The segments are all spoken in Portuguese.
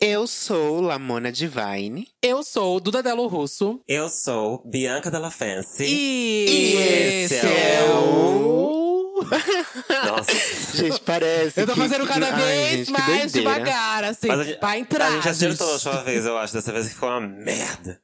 Eu sou Lamona Divine. Eu sou Duda Delo Russo. Eu sou Bianca Della Fancy. E, E esse é o- Nossa. Gente, parece Eu tô que- fazendo cada Ai, vez gente, que mais doideira. devagar, assim, Mas a gente- pra entrar. A gente acertou a gente. última vez, eu acho. Dessa vez ficou uma merda.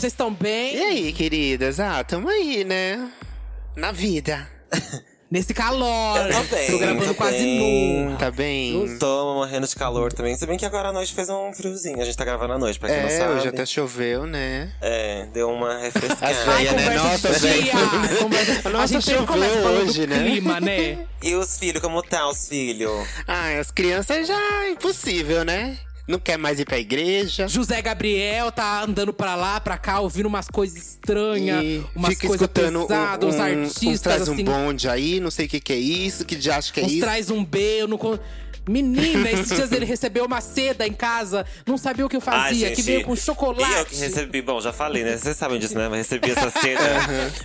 Vocês estão bem? E aí, queridas? Ah, tamo aí, né? Na vida. Nesse calor. Eu tô bem, Tô gravando tô quase bem. nu. Tá bem? Tô morrendo de calor também. Se bem que agora a noite fez um friozinho. A gente tá gravando à noite, pra quem não É, sabe. hoje até choveu, né? É, deu uma refrescada. As velhas, né? Nossa, dia, conversa- a Nossa, gente choveu hoje, né? clima, né? E os filhos, como tá os filhos? Ah, as crianças já é impossível, né? Não quer mais ir pra igreja. José Gabriel tá andando pra lá, pra cá, ouvindo umas coisas estranhas, E umas fica coisas escutando pesadas, um, uns um, artistas, uns traz um assim, bonde aí, não sei o que que é isso, que de acho que é uns isso. traz um B, eu não… Menina, esses dias ele recebeu uma seda em casa, não sabia o que eu fazia, Ai, que gente, veio com chocolate. E eu que recebi, bom, já falei, né? Vocês sabem disso, né? Eu recebi essa seda.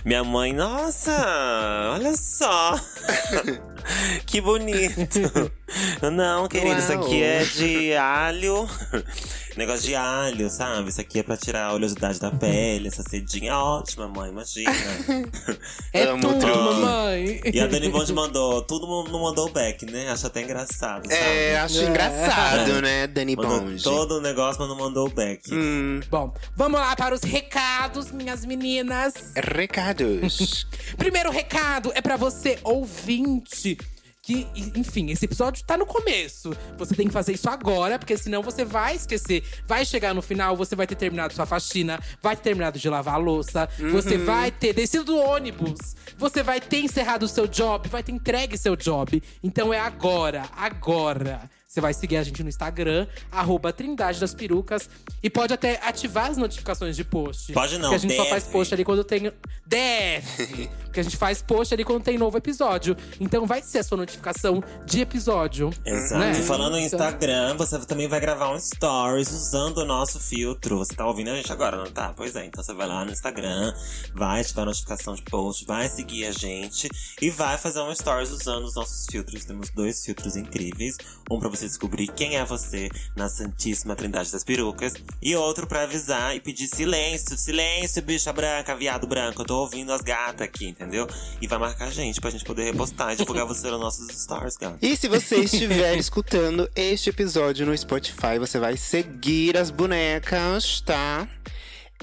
Minha mãe, nossa, olha só. que bonito. Não, querido, isso aqui é de alho. Negócio de alho, sabe? Isso aqui é pra tirar a oleosidade da pele. Essa cedinha é ótima, mãe, imagina. É Amo tudo, tudo. mamãe. E a Dani Bond mandou, tudo não mandou back, né? Acho até engraçado, sabe? É, acho É. engraçado, né, Dani Mandou Bond? todo o negócio, mas não mandou o back. Hum, Bom, vamos lá para os recados, minhas meninas. recados. Primeiro recado é pra você, ouvinte. Que, enfim, esse episódio tá no começo. Você tem que fazer isso agora, porque senão você vai esquecer. Vai chegar no final, você vai ter terminado sua faxina, vai ter terminado de lavar a louça, você vai ter descido do ônibus, você vai ter encerrado o seu job, vai ter entregue seu job. Então é agora, agora. Você vai seguir a gente no Instagram, arroba Trindade das Perucas. E pode até ativar as notificações de post. Pode não, Porque a gente só deve. faz post ali quando tem. Deve! Porque a gente faz post ali quando tem novo episódio. Então vai ser a sua notificação de episódio. Exato. né? E falando em Então- Instagram, você também vai gravar um stories usando o nosso filtro. Você tá ouvindo a gente agora, não tá? Pois é, então você vai lá no Instagram, vai ativar a notificação de post, vai seguir a gente e vai fazer um stories usando os nossos filtros. Temos dois filtros incríveis. Um pra você descobrir quem é você na Santíssima Trindade das Perucas. E outro pra avisar e pedir silêncio. Silêncio, bicha branca, viado branco. Eu tô ouvindo as gatas aqui, entendeu? E vai marcar a gente pra gente poder repostar e divulgar você nos nossos stories, gata. E se você estiver escutando este episódio no Spotify, você vai seguir as bonecas, tá?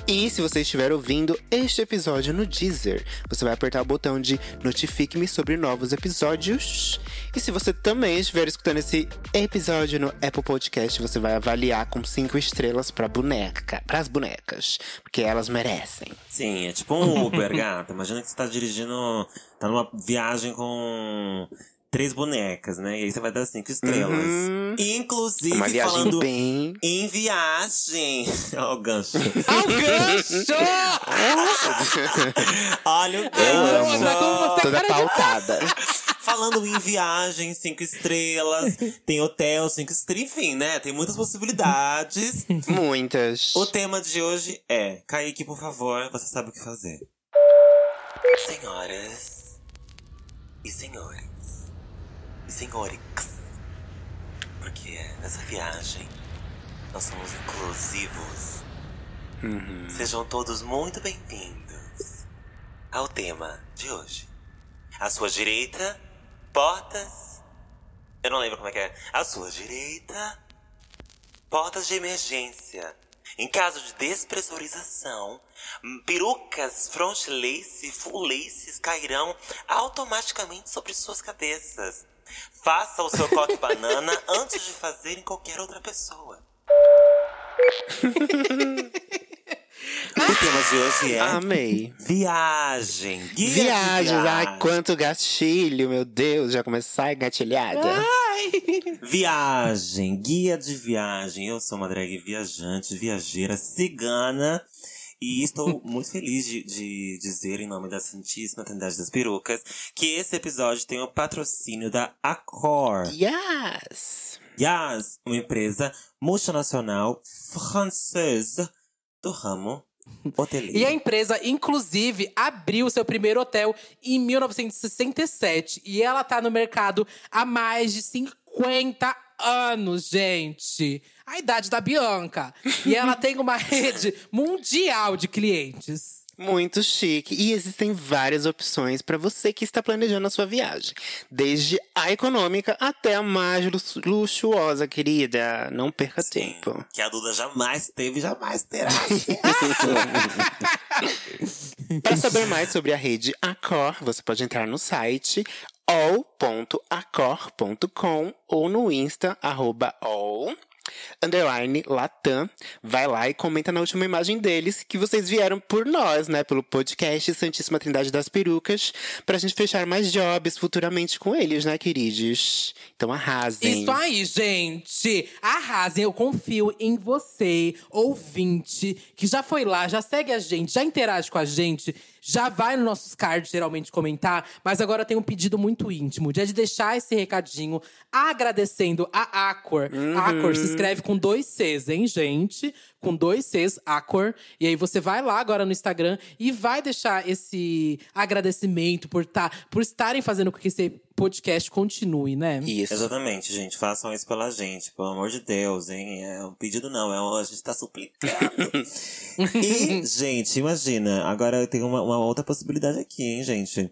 E se você estiver ouvindo este episódio no Deezer, você vai apertar o botão de notifique-me sobre novos episódios. E se você também estiver escutando esse episódio no Apple Podcast, você vai avaliar com cinco estrelas pra boneca, pras bonecas, porque elas merecem. Sim, é tipo um Uber, gata. Imagina que você tá dirigindo. Tá numa viagem com três bonecas, né? E aí você vai dar cinco estrelas. Uhum. Inclusive, Uma viagem falando bem em viagem. Olha o gancho. Ao gancho! Olha o Eu amo, mas como gancho. toda pautada. Falando em viagem, cinco estrelas. Tem hotel, cinco estrelas. Enfim, né? Tem muitas possibilidades. Muitas. O tema de hoje é: Kaique, por favor, você sabe o que fazer. Senhoras e senhores e senhores, porque nessa viagem nós somos inclusivos. Sejam todos muito bem-vindos ao tema de hoje. À sua direita, portas. Eu não lembro como é que é. À sua direita, Portas de emergência. Em caso de despressurização, perucas front lace e full laces cairão automaticamente sobre suas cabeças. Faça o seu coque banana antes de fazer em qualquer outra pessoa. o tema de hoje é Amei. viagem. Guia de Viagens, ai, viagem. quanto gatilho, meu Deus, já começar engatilhada. Viagem, guia de viagem. Eu sou uma drag viajante, viajeira, cigana. E estou muito feliz de, de dizer, em nome da Santíssima Trindade das Perucas, que esse episódio tem o patrocínio da Accor. Yes! Yes, uma empresa multinacional francesa do ramo hoteleiro. E a empresa, inclusive, abriu seu primeiro hotel em 1967. E ela tá no mercado há mais de 50 anos, gente. A idade da Bianca. E ela tem uma rede mundial de clientes. Muito chique. E existem várias opções para você que está planejando a sua viagem. Desde a econômica até a mais lux- luxuosa, querida. Não perca Sim, tempo. Que a Duda jamais teve jamais terá. Para saber mais sobre a rede Accor, você pode entrar no site all.accor.com ou no Insta, arroba all, underline Latam. Vai lá e comenta na última imagem deles que vocês vieram por nós, né? Pelo podcast Santíssima Trindade das Perucas, pra gente fechar mais jobs futuramente com eles, né, queridos? Então arrasem. Isso aí, gente! Arrasem, eu confio em você, ouvinte, que já foi lá, já segue a gente, já interage com a gente, já vai nos nossos cards geralmente comentar, mas agora tem um pedido muito íntimo, de é de deixar esse recadinho agradecendo a Acor. Acor se escreve com dois Cs, hein, gente? Com dois Cs, Acor. E aí você vai lá agora no Instagram e vai deixar esse agradecimento por, tá, por estarem fazendo com que esse podcast continue, né? Isso. Exatamente, gente. Façam isso pela gente, pelo amor de Deus, hein? É um pedido não, é um, a gente tá suplicando. e, gente, imagina, agora tem uma, uma outra possibilidade aqui, hein, gente?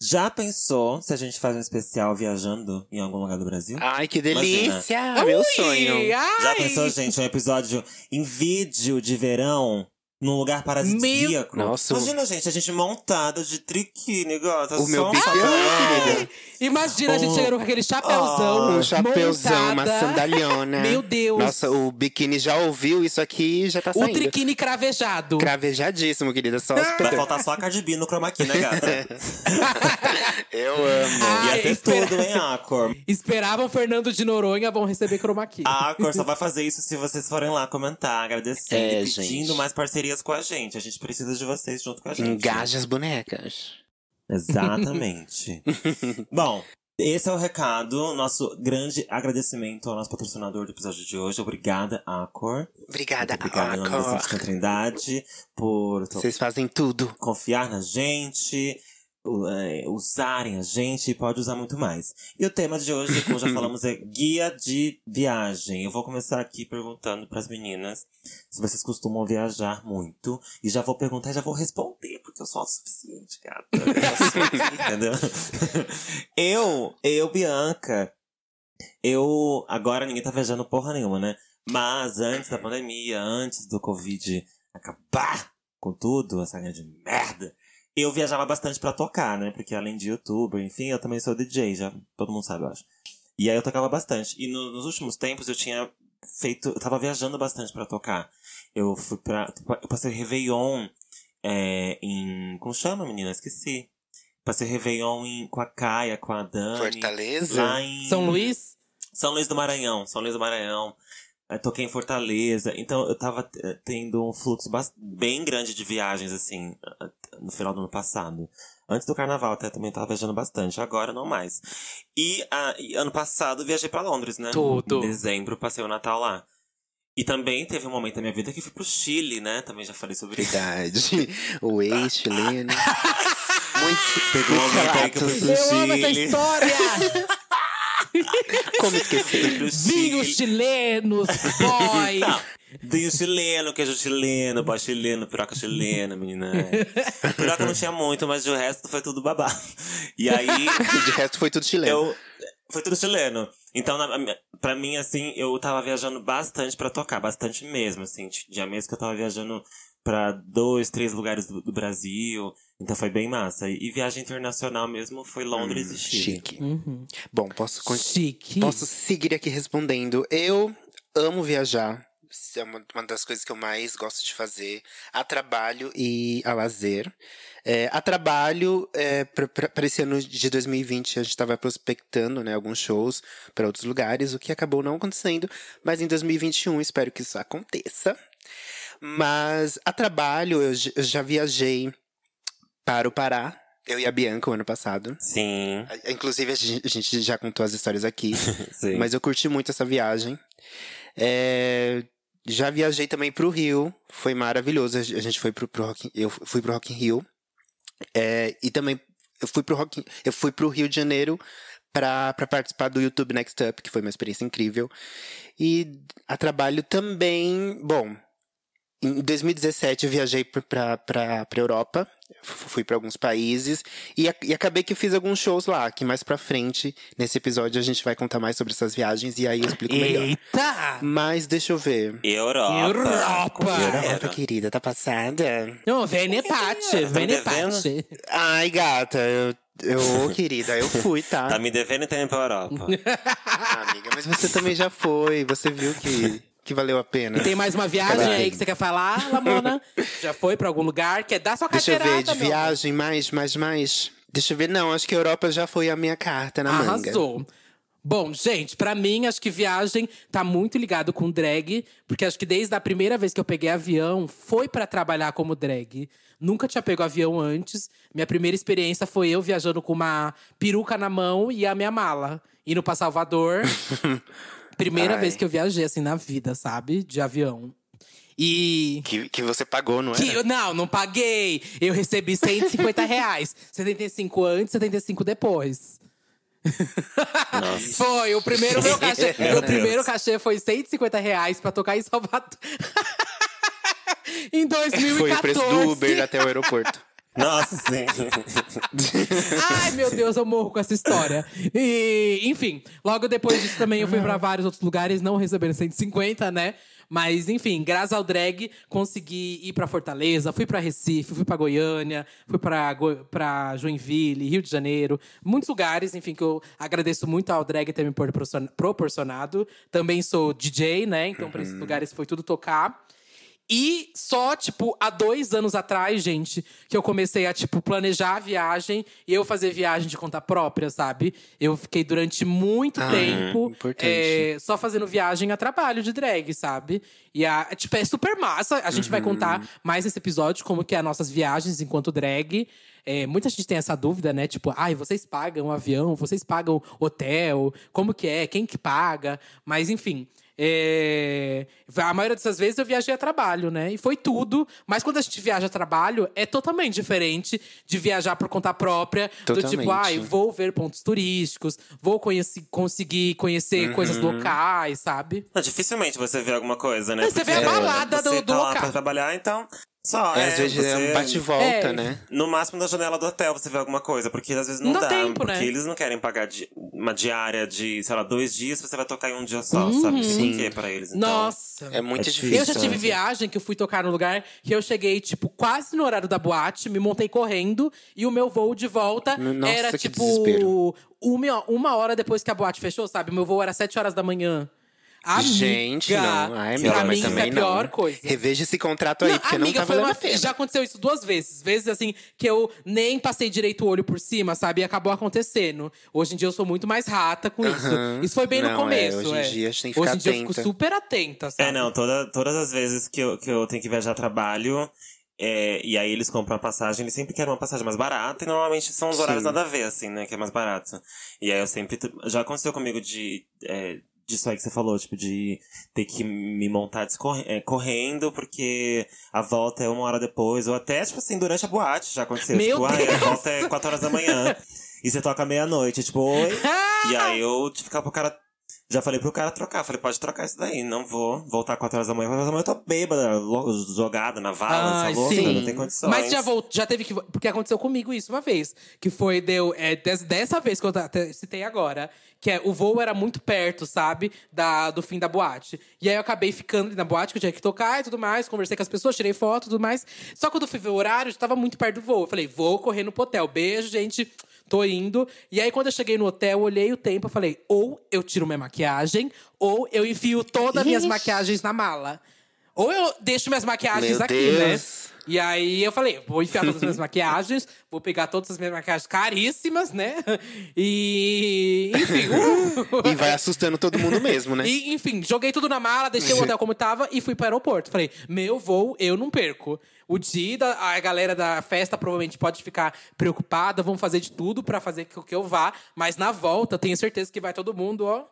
Já pensou se a gente faz um especial viajando em algum lugar do Brasil? Ai, que Imagina. delícia! Meu Ui, sonho. ai! Já pensou, gente, um episódio em vídeo de verão? Num lugar paradisíaco. Nossa, Imagina, gente, a gente montada de triquine, gata. O meu só um querida. Imagina a gente Oh. chegando com aquele chapéuzão. Um chapéuzão, uma sandaliona. Meu Deus. Nossa, o biquíni já ouviu isso aqui e já tá O saindo. triquine cravejado. Cravejadíssimo, querida. Só Ah. Vai faltar só a Cardi B no chroma key, né, gata? Eu amo. Ai, Ia ter espera- tudo, hein, Acor? Esperavam Fernando de Noronha, vão receber chroma key. A Acor só vai fazer isso se vocês forem lá comentar, agradecendo É, e pedindo gente. mais parcerias com a gente. A gente precisa de vocês junto com a gente. Engaja as bonecas. Exatamente. Bom, esse é o recado. Nosso grande agradecimento ao nosso patrocinador do episódio de hoje. Obrigada, Acor. Obrigada, obrigada, Acor. Santíssima Trindade, por Vocês fazem tudo. confiar na gente, usarem a gente e pode usar muito mais. E o tema de hoje, como já falamos, é guia de viagem. Eu vou começar aqui perguntando para as meninas se vocês costumam viajar muito. E já vou perguntar e já vou responder, porque eu sou autossuficiente, sou aqui, entendeu? eu, eu, Bianca, eu. Agora ninguém tá viajando porra nenhuma, né? Mas antes da pandemia, antes do Covid acabar com tudo, essa grande merda, eu viajava bastante pra tocar, né? Porque além de youtuber, enfim, eu também sou DJ, já todo mundo sabe, eu acho. E aí eu tocava bastante. E no- nos últimos tempos eu tinha feito. Eu tava viajando bastante pra tocar. Eu fui pra. Eu passei Réveillon é, em. Como chama, menina? Esqueci. Passei Réveillon em, com a Caia, com a Dani. Fortaleza? Lá em. São Luís? São Luís do Maranhão, São Luís do Maranhão. Eu toquei em Fortaleza, então eu tava eh, tendo um fluxo bem grande de viagens, assim, no final do ano passado. Antes do carnaval até também tava viajando bastante, agora não mais. E, ah, e ano passado eu viajei pra Londres, né? Tudo. Em dezembro, passei o Natal lá. E também teve um momento da minha vida que fui pro Chile, né? Também já falei sobre isso. Verdade. O ex-chileno. Muito, Teve um momento aí que eu fui pro Eu amo essa Chile. história! Como esquecer? Vinhos Chile. chilenos, boy! Não. Vinho chileno, queijo chileno, pó chileno, piroca chilena, menina. Piroca não tinha muito, mas o resto foi tudo babá. E aí, De resto foi tudo chileno. eu. Foi tudo chileno. Então, na, pra mim, assim, eu tava viajando bastante pra tocar, bastante mesmo, assim. Tinha mês que eu tava viajando pra dois, três lugares do, do Brasil. Então foi bem massa. E, viagem internacional mesmo foi Londres e Chile. Chique. Uhum. Bom, posso, Chique. posso seguir aqui respondendo. Eu amo viajar. Isso é uma, uma das coisas que eu mais gosto de fazer. A trabalho e a lazer. É, a trabalho, é, para esse ano de 2020, a gente estava prospectando né, alguns shows para outros lugares, o que acabou não acontecendo. Mas em 2021, espero que isso aconteça. Mas a trabalho, eu, eu já viajei para o Pará. Eu e a Bianca o ano passado. Sim, Inclusive, a gente, já contou as histórias aqui. sim. Mas eu curti muito essa viagem. É, já viajei também pro Rio. Foi maravilhoso. A gente foi pro, pro Rock, eu fui pro Rock in Rio. É, e também eu fui pro Rock, eu fui pro Rio de Janeiro para participar do YouTube Next Up, que foi uma experiência incrível. E a trabalho também, bom, em 2017 eu viajei para para Europa, fui para alguns países e, e acabei que fiz alguns shows lá, que mais pra frente nesse episódio a gente vai contar mais sobre essas viagens e aí eu explico melhor. Eita! Mas deixa eu ver. Europa. Europa. Europa, querida, tá passada? Não, vem Pate, Tá me vem devendo? Pate. Ai, gata, eu, eu querida, eu fui, tá? Tá me devendo tempo pra Europa. Amiga, mas você também já foi, você viu que, que valeu a pena. Tem mais uma viagem aí que você quer falar, Lamona? Já foi pra algum lugar? Quer dar sua Deixa eu carteirada, ver, de meu viagem, mais, mais, mais. Deixa eu ver, não, acho que a Europa já foi a minha carta na manga. Arrasou. Bom, gente, pra mim, acho que viagem tá muito ligado com drag, porque acho que desde a primeira vez que eu peguei avião, foi pra trabalhar como drag. Nunca tinha pego avião antes. Minha primeira experiência foi eu viajando com uma peruca na mão e a minha mala, indo pra Salvador. primeira Ai. vez que eu viajei, assim, na vida, sabe? De avião. E. Que, que você pagou, não é? Que, não, não paguei. Eu recebi 150 reais. 75 antes, 75 depois. Nossa. Foi, o primeiro meu cachê. Meu o primeiro cachê foi 150 reais pra tocar em Salvador. em 2014. Foi o preço do Uber até o aeroporto. Nossa, sim. Ai, meu Deus, eu morro com essa história. E, enfim, logo depois disso também eu fui pra vários outros lugares, não recebendo 150, né? Mas, enfim, graças ao drag, consegui ir pra Fortaleza, fui pra Recife, fui pra Goiânia, fui Go pra Joinville, Rio de Janeiro. Muitos lugares, enfim, que eu agradeço muito ao drag ter me proporcion- proporcionado. Também sou DJ, né? Então, pra esses lugares foi tudo tocar. E só, tipo, há dois anos atrás, gente, que eu comecei a, tipo, planejar a viagem e eu fazer viagem de conta própria, sabe? Eu fiquei durante muito Ah, tempo importante. é, só fazendo viagem a trabalho de drag, sabe? E a, tipo, é super massa. A gente vai Uhum. contar mais nesse episódio como que é as nossas viagens enquanto drag. É, muita gente tem essa dúvida, né? Tipo, ai, vocês pagam avião, vocês pagam hotel, como que é, quem que paga? Mas enfim. É, A maioria dessas vezes eu viajei a trabalho, né? E foi tudo. Mas quando a gente viaja a trabalho, é totalmente diferente de viajar por conta própria. Do tipo, Totalmente. ai, vou ver pontos turísticos, vou conheci- conseguir conhecer coisas Uhum. locais, sabe? Não, dificilmente você vê alguma coisa, né? Você vê a Porque balada você do- do tá lá local. pra trabalhar, então… Só, É, às vezes é você- um bate-volta, É. né? No máximo da janela do hotel você vê alguma coisa, porque às vezes não, Não dá tempo, porque né? eles não querem pagar di- uma diária de, sei lá, dois dias, você vai tocar em um dia só, Uhum. sabe? Sim. Por que pra eles? Então, Nossa. É muito É difícil. difícil. Eu já tive né? viagem que eu fui tocar no lugar que eu cheguei, tipo, quase no horário da boate, me montei correndo e o meu voo de volta Nossa, era, que tipo, desespero. uma, uma hora depois que a boate fechou, sabe? O meu voo era sete horas da manhã. Amiga, Gente, não. Ai, pra amiga, mim mas isso é a pior não. coisa. Reveja esse contrato aí, porque não amiga, tá foi valendo uma a pena. Já aconteceu isso duas vezes. Vezes assim, que eu nem passei direito o olho por cima, sabe? E acabou acontecendo. Hoje em dia eu sou muito mais rata com isso. Aham. Isso foi bem Não, no é, começo. hoje em é. dia a gente tem que Hoje ficar em dia eu fico super atenta, sabe? É, não, toda, todas as vezes que eu, que eu tenho que viajar a trabalho, é, e aí eles compram a passagem, eles sempre querem uma passagem mais barata, e normalmente são os horários Sim. nada a ver, assim, né, que é mais barato. E aí eu sempre. Já aconteceu comigo de. É, disso aí que você falou, tipo, de ter que me montar é, correndo, porque a volta é uma hora depois, ou até, tipo assim, durante a boate já aconteceu. Meu tipo, ah, a volta é 4 horas da manhã. E você toca meia-noite, tipo, oi. E aí eu que ficar pro cara. Já falei pro cara trocar. Falei, pode trocar isso daí. Não vou voltar 4 horas da manhã. 4 horas da manhã eu tô bêbada, lo- jogada na vala, essa louca, não tem condições. Mas já volt... já teve que. Porque aconteceu comigo isso uma vez. Que foi, deu. É, des- dessa vez que eu citei agora. Que é, o voo era muito perto, sabe? Da, do fim da boate. E aí eu acabei ficando na boate, que eu tinha que tocar e tudo mais. Conversei com as pessoas, tirei foto e tudo mais. Só quando eu fui ver o horário, já tava muito perto do voo. Eu falei, vou correr no hotel. Beijo, gente. Tô indo. E aí, quando eu cheguei no hotel, olhei o tempo, eu falei: ou eu tiro minha maquiagem, ou eu enfio todas as minhas maquiagens na mala. ou eu deixo minhas maquiagens Meu aqui, né? Deus. E aí eu falei, vou enfiar todas as minhas maquiagens, vou pegar todas as minhas maquiagens caríssimas, né? E. Enfim. uh. E vai assustando todo mundo mesmo, né? E, enfim, joguei tudo na mala, deixei o hotel como tava e fui pro aeroporto. Falei, meu voo, eu não perco. O dia, da- a galera da festa provavelmente pode ficar preocupada, vão fazer de tudo pra fazer com que eu vá. Mas na volta, tenho certeza que vai todo mundo, ó,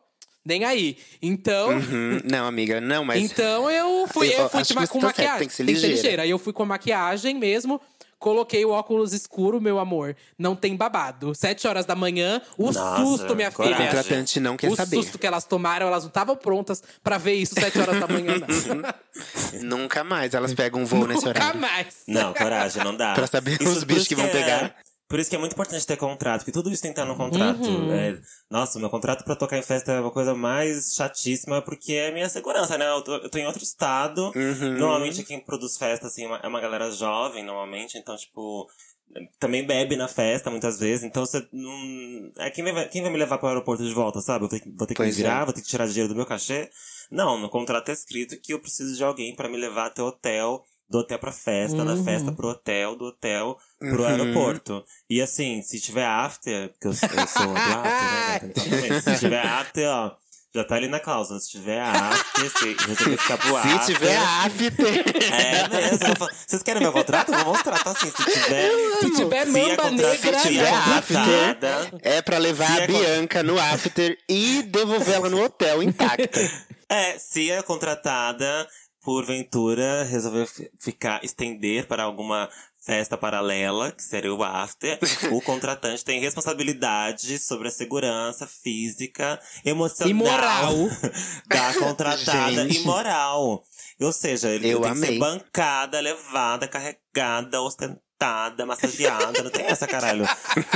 nem aí. Então, Hum, não, amiga, não, mas. então eu fui, Eu eu fui acho de que ma- você com tá certo, maquiagem. tem que ser ligeira. Aí eu fui com maquiagem mesmo. Coloquei o óculos escuro, meu amor. Não tem babado. Sete horas da manhã, o Nossa, susto, minha coragem. filha. O contratante não quer o saber. susto que elas tomaram, elas não estavam prontas pra ver isso sete horas da manhã, não. Nunca mais elas pegam um voo nesse Nunca horário. mais. Não, coragem, não dá. Pra saber Isso- os bichos que vão é- pegar. Por isso que é muito importante ter contrato, porque tudo isso tem que estar no contrato. Uhum. É, nossa, meu contrato pra tocar em festa é uma coisa mais chatíssima, porque é minha segurança, né? Eu tô, eu tô em outro estado. Uhum. Normalmente quem produz festa, assim, é uma- é galera jovem, normalmente, então, tipo. Também bebe na festa, muitas vezes, então você não. É quem vai, quem vai me levar pro aeroporto de volta, sabe? Eu vou ter, que- vou ter que me Pois é. virar, vou ter que tirar dinheiro do meu cachê. Não, no contrato é escrito que eu preciso de alguém pra me levar até o hotel, do hotel pra festa, da Uhum. festa pro hotel, do hotel pro Uhum. aeroporto. E assim, se tiver after, que eu, eu sou do after, né? Então, também, se tiver after, ó, já tá ali na cláusula. Se tiver after, se resolver ficar pro after. Se tiver after. É mesmo. falo, Vocês querem meu contrato? Eu Vou mostrar, tá assim. Se tiver. Se tiver mamba negra, se tiver né? contratada. É pra levar Se a é Bianca no after e devolver ela no hotel intacta. É, se a contratada, porventura, resolver fi- ficar, estender para alguma festa paralela, que seria o after, o contratante tem responsabilidade sobre a segurança física, emocional E moral. da contratada Gente. e moral. Ou seja, ele Eu tem que ser amei. bancada, levada, carregada, ostentada, massageada. Não tem essa, caralho.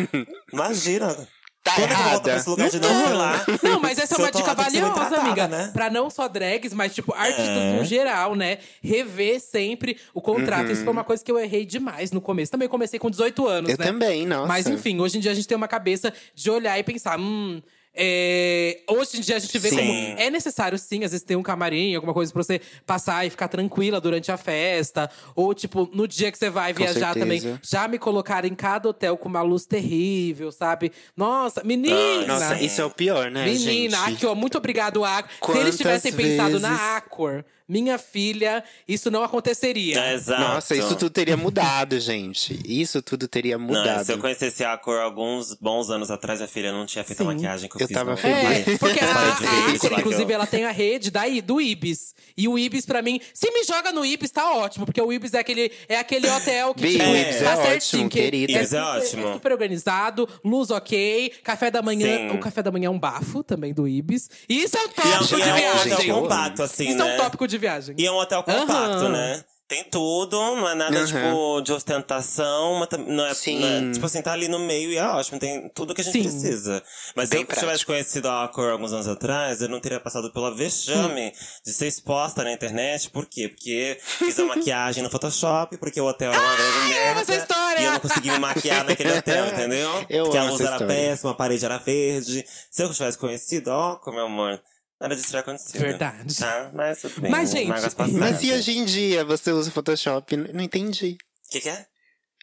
Imagina. Tá Quando eu errada. pra esse lugar de não, sei lá. Não, mas essa é uma eu dica valiosa, amiga. né? Pra não só drags, mas, tipo, artistas É. no geral, né? Rever sempre o contrato. Isso foi uma coisa que eu errei demais no começo. Também comecei com 18 anos, Eu né? também, nossa. Mas enfim, hoje em dia a gente tem uma cabeça de olhar e pensar, hum. É, Hoje em dia a gente vê Sim. como é necessário sim, às vezes ter um camarim, alguma coisa pra você passar e ficar tranquila durante a festa. Ou, tipo, no dia que você vai Com viajar também, já me colocaram em cada hotel com uma luz terrível, sabe? Nossa, menina! Nossa, isso é o pior, né, Menina, gente? aqui, ó, muito obrigado, Acor. Se eles tivessem pensado na vezes- Acor, minha filha, isso não aconteceria. É, exato. Nossa, isso tudo teria mudado, gente. Isso tudo teria Não, mudado. se eu conhecesse a cor alguns bons anos atrás, minha filha não tinha feito a Sim. maquiagem que eu, Eu fiz. tava não. É, porque a, a Acor, inclusive, ela tem a rede da, I- do Ibis. E o Ibis, pra mim, se me joga no Ibis, tá ótimo. Porque o Ibis é aquele, é aquele hotel que, tipo, o Ibis tá é certinho. ótimo, que querida. Ibis é super- ótimo. super organizado, luz ok, café da manhã. Sim. O café da manhã é um bafo também do Ibis. E isso é um E é, tópico e de é um viagem. hotel compacto, assim, Isso né? é um tópico de viagem. E é um hotel compacto, Aham. né? Tem tudo, não é nada, Aham. tipo, de ostentação, mas não é, Sim. não é- Tipo assim, tá ali no meio e é ótimo, tem tudo que a gente Sim. precisa. Mas Bem se eu tivesse prático. conhecido a Accor alguns anos atrás, eu não teria passado pela vexame de ser exposta na internet. Por quê? Porque fiz a maquiagem no Photoshop, porque o hotel era uma grande merda. essa história! E eu não consegui me maquiar naquele hotel, entendeu? Eu porque a luz era péssima, a parede era verde. Se eu tivesse conhecido, ó, meu amor, nada disso teria acontecido. Verdade. Tá, mas tudo bem. Mas, né? gente. Mas e hoje em dia você usa o Photoshop? Não entendi. O que, que é?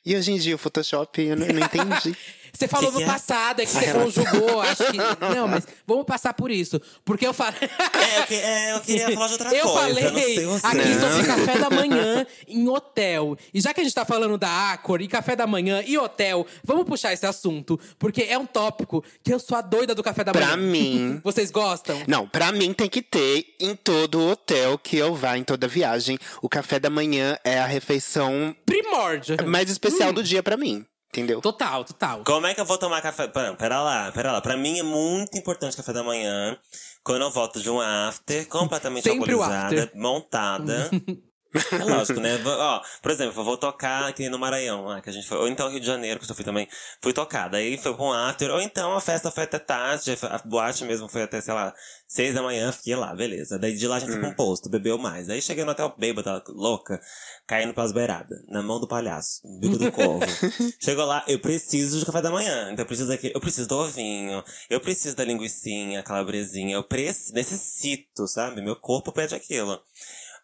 E hoje em dia o Photoshop, eu não, eu não entendi. Você falou Que no é? passado, é que você conjugou, acho que. Não, mas vamos passar por isso. Porque eu falei. É, eu, que- é, eu queria falar de outra Eu coisa. falei sei você. aqui sobre café da manhã em hotel. E já que a gente tá falando da Acor e café da manhã e hotel, vamos puxar esse assunto. Porque é um tópico que eu sou a doida do café da manhã. Pra mim. Vocês gostam? Não, pra mim tem que ter em todo hotel que eu vá, em toda viagem. O café da manhã é a refeição Primórdio. mais especial do dia pra mim. Entendeu? Total, total. Como é que eu vou tomar café? Pera, pera lá, pera lá. Pra mim é muito importante café da manhã. Quando eu volto de um after, completamente Sempre alcoolizada, after. montada. É lógico, né? Ó, por exemplo, eu vou tocar aqui no Maranhão, lá que a gente foi. Ou então Rio de Janeiro, que eu fui também. Fui tocar. Daí foi com um after. Ou então a festa foi até tarde. A boate mesmo foi até, sei lá, seis da manhã. Fiquei lá, beleza. Daí de lá a gente foi pra um posto, bebeu mais. Aí cheguei no hotel bêbada, louca, caindo pras beiradas. Na mão do palhaço, bico do corvo. Chegou lá, eu preciso de café da manhã. Então eu preciso daquele, eu preciso do ovinho. Eu preciso da linguiçinha, calabresinha. Eu preciso, necessito, sabe? Meu corpo pede aquilo.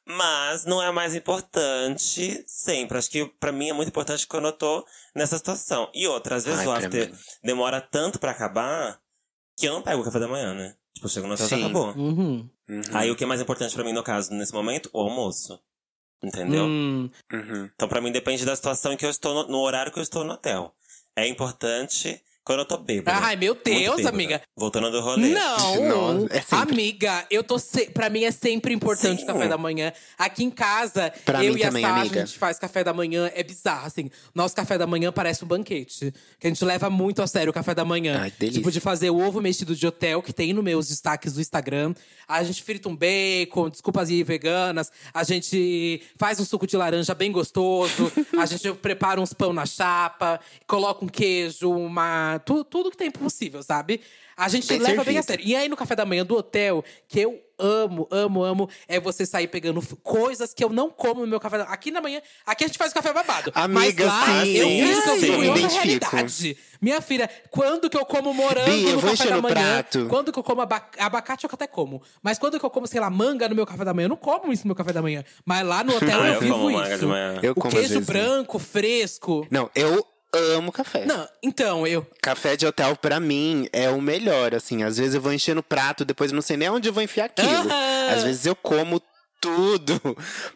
Mas não é mais importante sempre. Acho que pra mim é muito importante quando eu tô nessa situação. E outra, às vezes Ai, o after mim. demora tanto pra acabar que eu não pego o café da manhã, né? Tipo, eu chego no hotel e acabou. Uhum. Uhum, Aí o que é mais importante pra mim, no caso, nesse momento? O almoço. Entendeu? Hum. uhum. Então, pra mim, depende da situação em que eu estou, no, no horário que eu estou no hotel. É importante quando eu tô bêbada. Ai, meu Deus, bêbada. amiga. Voltando do rolê. Não! Não, é. Amiga, eu tô. Se... Pra mim é sempre importante Sim. o café da manhã. Aqui em casa, Pra eu mim e a também, Sasha, amiga. a gente faz café da manhã. É bizarro, assim. Nosso café da manhã parece um banquete. Que a gente leva muito a sério o café da manhã. Ai, delícia. Tipo, de fazer o ovo mexido de hotel, que tem nos meus destaques do Instagram. A gente frita um bacon, desculpas aí, veganas. A gente faz um suco de laranja bem gostoso. a gente prepara uns pão na chapa, coloca um queijo, uma. Tu- tudo que tem possível, sabe? A gente Bem leva bem a sério. E aí, no café da manhã do hotel, que eu amo, amo, amo, é você sair pegando coisas que eu não como no meu café da Aqui na manhã, aqui a gente faz o café babado. Amiga, mas lá, sim, eu sim, isso eu em outra realidade. Minha filha, quando que eu como morango Bi, eu no vou café da manhã? prato. Quando que eu como aba- abacate, eu até como. Mas quando que eu como, sei lá, manga no meu café da manhã? Eu não como isso no meu café da manhã. Mas lá no hotel Ah, eu, eu vivo isso. manhã. Eu o queijo branco, fresco. Não, eu amo café. Não, então, eu… Café de hotel, pra mim, é o melhor, assim. Às vezes eu vou encher no prato, depois eu não sei nem onde eu vou enfiar aquilo. Às vezes eu como tudo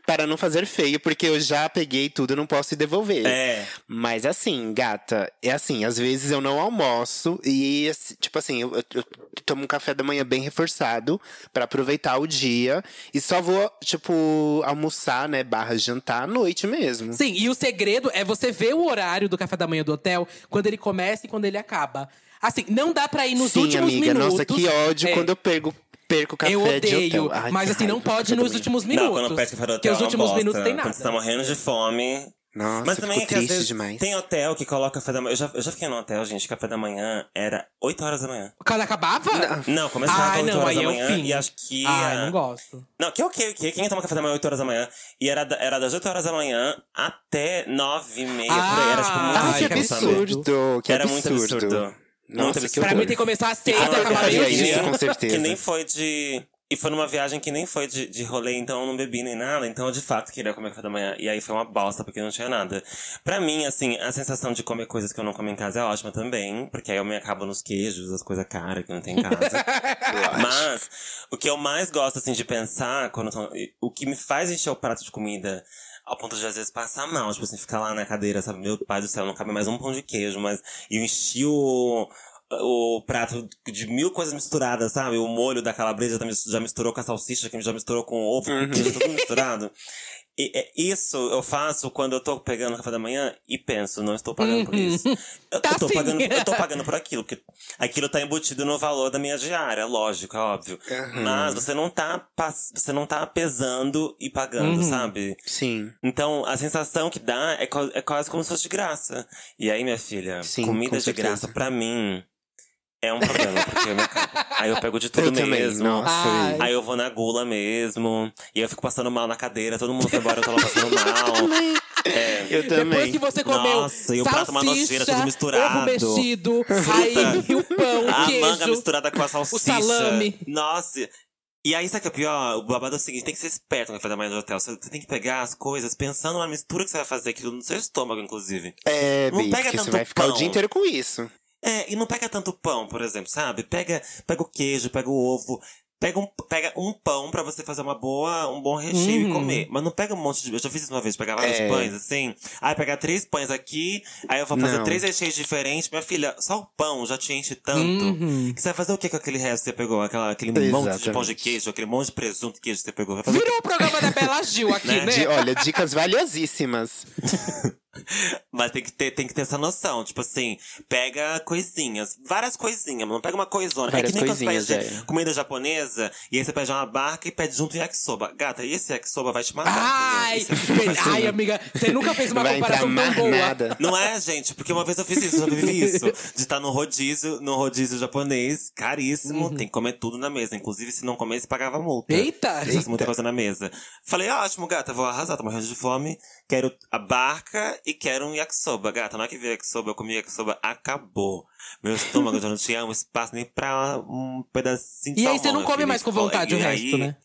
para não fazer feio, porque eu já peguei tudo e não posso devolver. É. Mas assim, gata, é assim, às vezes eu não almoço e, assim, tipo assim, eu, eu- tomo um café da manhã bem reforçado pra aproveitar o dia e só vou, tipo, almoçar, né, barra jantar à noite mesmo. Sim, e o segredo é você ver o horário do café da manhã do hotel, quando ele começa e quando ele acaba. Assim, não dá pra ir nos Sim, últimos amiga, minutos. nossa, que ódio É, quando eu perco, perco café eu de odeio, hotel. Ai, mas que assim, não pode nos últimos minutos. Não, quando pede café do hotel Porque os é últimos bosta. minutos tem nada. Quando você tá morrendo de fome. Nossa, Mas também fico que às triste vezes demais. tem hotel que coloca café da manhã. Eu já, eu já fiquei no hotel, gente, café da manhã era 8 horas da manhã. Quando acabava? Não, começava Ai, 8 não, horas aí da é o manhã fim. e acho que. Ai, não gosto. Não, que é ok, ok. Quem toma café da manhã 8 horas da manhã? E era, era das 8 horas da manhã até 9 e meia, por aí. Era tipo muito Ai, que que absurdo, que Era muito absurdo. Nossa, que Pra mim tem que começar às seis e acabar meio-dia. isso, com certeza. Que nem foi de. E foi numa viagem que nem foi de, de rolê, então eu não bebi nem nada. Então eu de fato queria comer café da manhã. E aí foi uma bosta, porque não tinha nada. Pra mim, assim, a sensação de comer coisas que eu não como em casa é ótima também. Porque aí eu me acabo nos queijos, as coisas caras que não tem em casa. Mas o que eu mais gosto, assim, de pensar, quando tô- o que me faz encher o prato de comida ao ponto de às vezes passar mal, tipo assim, ficar lá na cadeira, sabe? Meu pai do céu, não cabe mais um pão de queijo, mas e eu enchi o, o prato de mil coisas misturadas, sabe? O molho da calabresa já mis- já misturou com a salsicha, que já misturou com o ovo, com queijo, tudo misturado. E, é, isso eu faço quando eu tô pegando café da manhã e penso, não estou pagando por isso. Eu, Tá eu tô sim. pagando, eu tô pagando por aquilo, porque aquilo tá embutido no valor da minha diária, lógico, é óbvio. Mas você não tá, você não tá pesando e pagando, Uhum. sabe? Sim. Então, a sensação que dá é, é quase como se fosse de graça. E aí, minha filha, Sim, comida com de certeza. graça pra mim é um problema, porque eu me. Aí eu pego de tudo Eu também, mesmo. nossa. Ai. Aí eu vou na gula mesmo. E eu fico passando mal na cadeira, todo mundo foi embora, eu tô lá passando mal. É. Eu também. Depois que você comeu Nossa, e o prato uma nojeira, tudo misturado. ovo mexido, aí o pão, o A queijo. manga misturada com a salsicha. salame. Nossa. E aí, sabe o que é pior? O babado é o seguinte, tem que ser esperto no café da manhã do hotel. Você tem que pegar as coisas pensando na mistura que você vai fazer aquilo no seu estômago, inclusive. É, Não Bi, pega porque você tanto vai ficar o pão. dia inteiro com isso. É, e não pega tanto pão, por exemplo, sabe? Pega, pega o queijo, pega o ovo, pega um, pega um pão pra você fazer uma boa, um bom recheio Uhum. e comer. Mas não pega um monte de. Eu já fiz isso uma vez, pegar vários É. pães, assim. Aí pegar três pães aqui, aí eu vou fazer Não. três recheios diferentes. Minha filha, só o pão já te enche tanto. Uhum. Que você vai fazer o que com aquele resto que você pegou? Aquela, aquele monte de pão de Exatamente. queijo, aquele monte de presunto de queijo que você pegou. Vai fazer o quê? Virou o programa da Bela Gil aqui, Né? né? De- olha, dicas valiosíssimas. Mas tem que, ter, tem que ter essa noção. Tipo assim, pega coisinhas. Várias coisinhas, não pega uma coisona. Várias é que nem quando você coisinhas, pede é. comida japonesa, e aí você pede uma barca e pede junto yakisoba. Gata, e esse yakisoba vai te matar. Ai, entendeu? É- ai, amiga, você nunca fez uma vai comparação tão boa. nada. Não é, gente? Porque uma vez eu fiz isso, eu vivi isso. De estar no rodízio, no rodízio japonês, caríssimo, tem que comer tudo na mesa. Inclusive, se não comer, você pagava multa. Eita! Se fosse muita coisa na mesa. Falei, ótimo, gata, vou arrasar, tô morrendo de fome. Quero a barca e quero um yakisoba. Gata, na hora que veio yakisoba, eu comi yakisoba, acabou. Meu estômago já não tinha um espaço nem pra um pedacinho de E aí você não come mais com vontade E o aí- resto, né?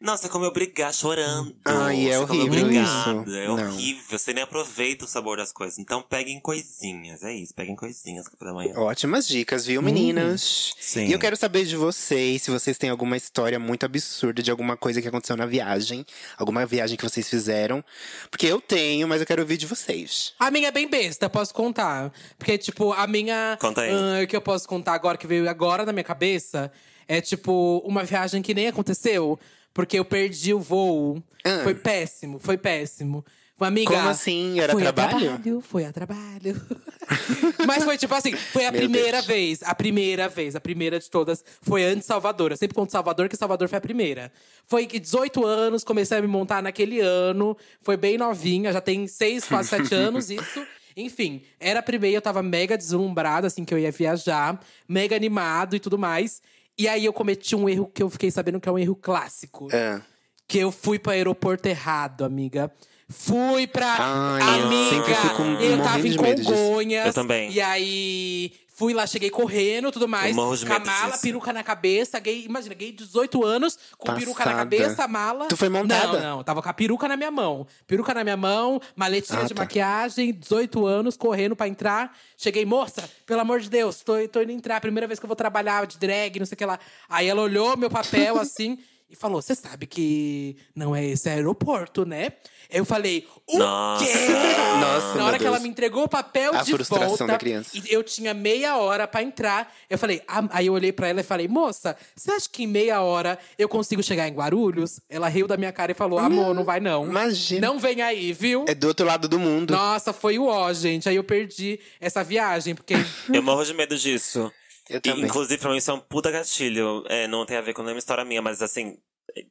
Não, você come obrigar chorando. Ai, é Você come horrível obrigado, isso. É Não. horrível. Você nem aproveita o sabor das coisas. Então peguem coisinhas. É isso, peguem coisinhas da manhã. Ótimas dicas, viu, meninas? Sim. E eu quero saber de vocês se vocês têm alguma história muito absurda de alguma coisa que aconteceu na viagem. Alguma viagem que vocês fizeram. Porque eu tenho, mas eu quero ouvir de vocês. A minha é bem besta, posso contar. Porque, tipo, a minha. Conta aí. ah, que eu posso contar agora, que veio agora na minha cabeça, é tipo uma viagem que nem aconteceu. Porque eu perdi o voo. Ah. Foi péssimo, foi péssimo. Uma amiga. Como assim? Era foi trabalho? A trabalho? Foi a trabalho. Mas foi tipo assim, foi a Meu primeira Deus. vez. A primeira vez, a primeira de todas. Foi antes de Salvador. Eu sempre conto Salvador, que Salvador foi a primeira. Foi que 18 anos, comecei a me montar naquele ano. Foi bem novinha, já tem 6, quase 7 anos isso. Enfim, era a primeira, eu tava mega deslumbrada, assim, que eu ia viajar. Mega animado e tudo mais. E aí eu cometi um erro que eu fiquei sabendo que é um erro clássico. Ah. Que eu fui pro aeroporto errado, amiga. Fui pra. Ai, eu amiga, sempre fico eu tava em. Congonhas. Eu também. E aí. Fui lá, cheguei correndo tudo mais. Eu com a mala, disso. peruca na cabeça. Gay, imagina, gay de 18 anos, com peruca na Passada. cabeça, mala. Tu foi montada? Não, não. Tava com a peruca na minha mão. Peruca na minha mão, maletinha Ah, de tá. maquiagem, 18 anos, correndo pra entrar. Cheguei, moça, pelo amor de Deus, tô, tô indo entrar. Primeira vez que eu vou trabalhar de drag, não sei o que lá. Aí ela olhou meu papel assim e falou: Você sabe que não é esse aeroporto, né? Eu falei, o Nossa. quê? Nossa, Na hora que ela me entregou o papel A de frustração volta, da criança. e eu tinha meia hora pra entrar. Eu falei, ah, aí eu olhei pra ela e falei, moça, você acha que em meia hora eu consigo chegar em Guarulhos? Ela riu da minha cara e falou, amor, não vai não. imagina. Não vem aí, viu? É do outro lado do mundo. Nossa, foi o ó, gente. Aí eu perdi essa viagem, porque. Eu morro de medo disso. Eu E, também. inclusive, pra mim, isso é um puta gatilho. É, não tem a ver com nenhuma história minha, mas assim.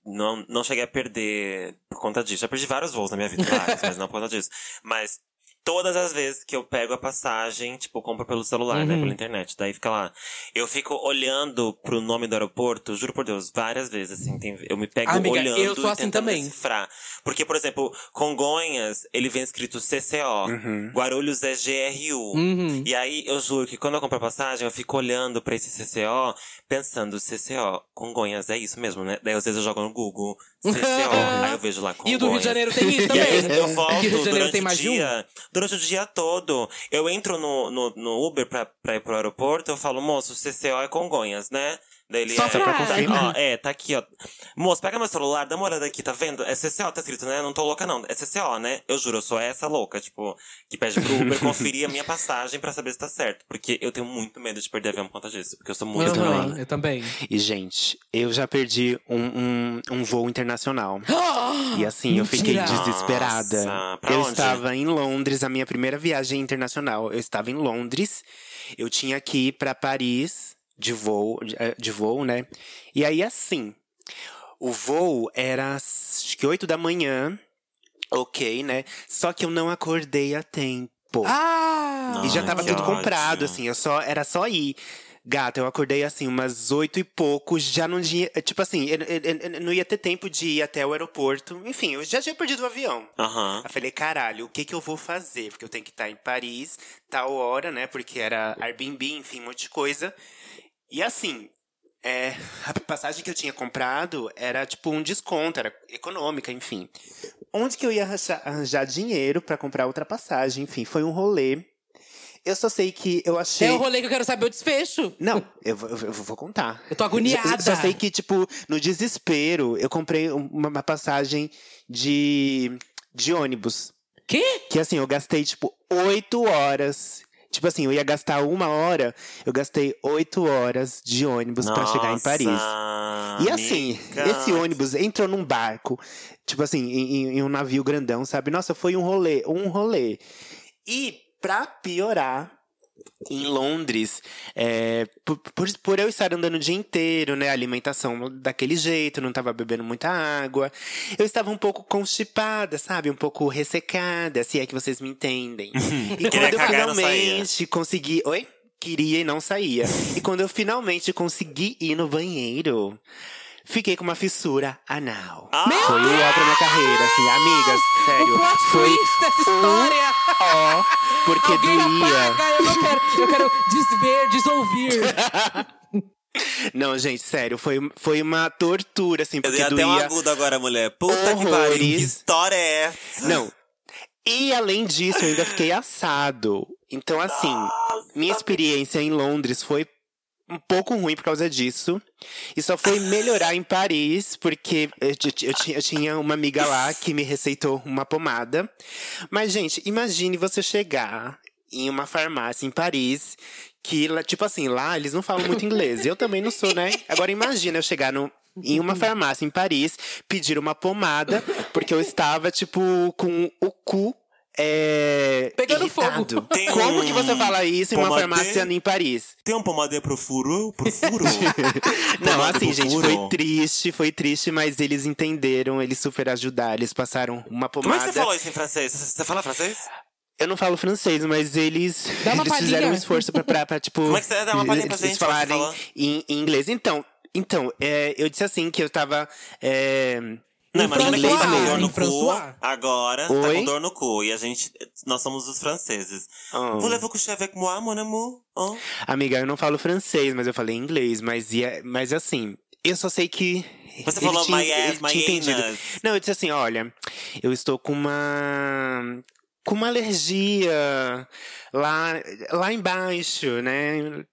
Não, não cheguei a perder por conta disso. Já perdi vários voos na minha vida, vários, mas não por conta disso. Mas todas as vezes que eu pego a passagem, tipo, compro pelo celular, né? Uhum. Pela internet. Daí fica lá. Eu fico olhando pro nome do aeroporto, juro por Deus, várias vezes, assim. tem- eu me pego Amiga, olhando eu sou e assim tentando também. decifrar. Porque, por exemplo, Congonhas, ele vem escrito CCO. Uhum. Guarulhos é GRU. Uhum. E aí, eu juro que quando eu compro a passagem, eu fico olhando pra esse CCO, pensando, CCO, Congonhas, é isso mesmo, né? Daí, às vezes, eu jogo no Google, CCO, aí eu vejo lá Congonhas. E o do Rio de Janeiro tem isso E aí, também. eu volto Rio de Janeiro durante tem o mais de um. Durante o dia todo. Eu entro no, no, no Uber pra, pra ir pro aeroporto, eu falo, moço, CCO é Congonhas, né? Daí ele Só é, pra tá- confirmar. ó, é, tá aqui, ó. Moço, pega meu celular, dá uma olhada aqui, tá vendo? É CCO, tá escrito, né? Não tô louca, não. É CCO, né? Eu juro, eu sou essa louca, tipo, que pede pro Uber conferir a minha passagem pra saber se tá certo. Porque eu tenho muito medo de perder avião por conta disso. Porque eu sou muito Aham, enrolada. eu também. E, gente, eu já perdi um, um, um voo internacional. E assim, eu fiquei desesperada. Nossa, pra eu onde? estava em Londres, a minha primeira viagem internacional. Eu estava em Londres. Eu tinha que ir pra Paris de voo, de, eh, de voo, né? E aí, assim, o voo era acho que 8 da manhã. Ok, né? Só que eu não acordei a tempo. Ah! E já Ai, tava que tudo ódio. comprado, assim, eu só, era só ir. Gata, eu acordei assim, umas oito e pouco, já não tinha. Tipo assim, eu, eu- eu não ia ter tempo de ir até o aeroporto. Enfim, eu já tinha perdido o avião. Aham. Eu falei, caralho, o que que eu vou fazer? Porque eu tenho que estar em Paris, tal hora, né? Porque era Airbnb, enfim, um monte de coisa. E assim, é, a passagem que eu tinha comprado era tipo um desconto, era econômica, enfim. Onde que eu ia arranjar, arranjar dinheiro pra comprar outra passagem? Enfim, foi um rolê. Eu só sei que eu achei. É o rolê que eu quero saber o desfecho. Não, eu, vou- eu eu vou contar. Eu tô agoniada. Só, só sei que, tipo, no desespero, eu comprei um- uma, uma passagem de, de ônibus. Quê? Que assim, eu gastei, tipo, oito horas. Tipo assim, eu ia gastar uma hora, eu gastei oito horas de ônibus pra chegar em Paris. E assim, amiga. esse ônibus entrou num barco, tipo assim, em, em- em um navio grandão, sabe? Nossa, foi um rolê, um rolê. E pra piorar, em Londres, é, por, por, por eu estar andando o dia inteiro, né? Alimentação daquele jeito, não tava bebendo muita água. Eu estava um pouco constipada, sabe? Um pouco ressecada, se é que vocês me entendem. e quando eu finalmente consegui. Oi? Queria e não saía. e quando eu finalmente consegui ir no banheiro. Fiquei com uma fissura anal. Ah! Foi o ó pra minha carreira, assim, amigas, sério. O plot Foi dessa história! Ó, porque Alguém doía. apaga, eu não quero. Eu quero desver, desouvir. Não, gente, sério, foi, foi uma tortura, assim, Eu porque dei até um doía. agudo agora, mulher. Puta que pariu, horrores. que história é essa? Não. E além disso, eu ainda fiquei assado. Então, assim, minha experiência em Londres foi um pouco ruim por causa disso. E só foi melhorar em Paris, porque eu, eu eu tinha uma amiga lá que me receitou uma pomada. Mas, gente, imagine você chegar em uma farmácia em Paris, que, tipo assim, lá eles não falam muito inglês. Eu também não sou, né? Agora imagina eu chegar no, em uma farmácia em Paris, pedir uma pomada, porque eu estava, tipo, com o cu. É, Pegando irritado. fogo. Tem Como um que você fala isso em uma pomade- farmácia em Paris? Tem um pomadê pro furo? Pro furo? Não, assim, gente, furo? foi triste, foi triste, mas eles entenderam, eles super ajudaram, eles passaram uma Como pomada. é que você falou isso em francês? Você fala francês? Eu não falo francês, mas eles, eles fizeram um esforço pra, pra, pra, tipo. Como é que você dá uma palhinha pra eles gente, como falarem em, em inglês. Então, então é, eu disse assim que eu tava. é, Não, que François, você tá com dor no cu, agora tá Oi? com dor no cu. E a gente, nós somos os franceses. oh. Voulez-vous coucher avec moi, mon amour? Oh. Amiga, eu não falo francês, mas eu falei inglês. Mas, ia, mas assim, eu só sei que. Você ele falou tinha- my ass, ele my entendido. anus. Não, eu disse assim, olha, eu estou com uma com uma alergia lá lá embaixo, né?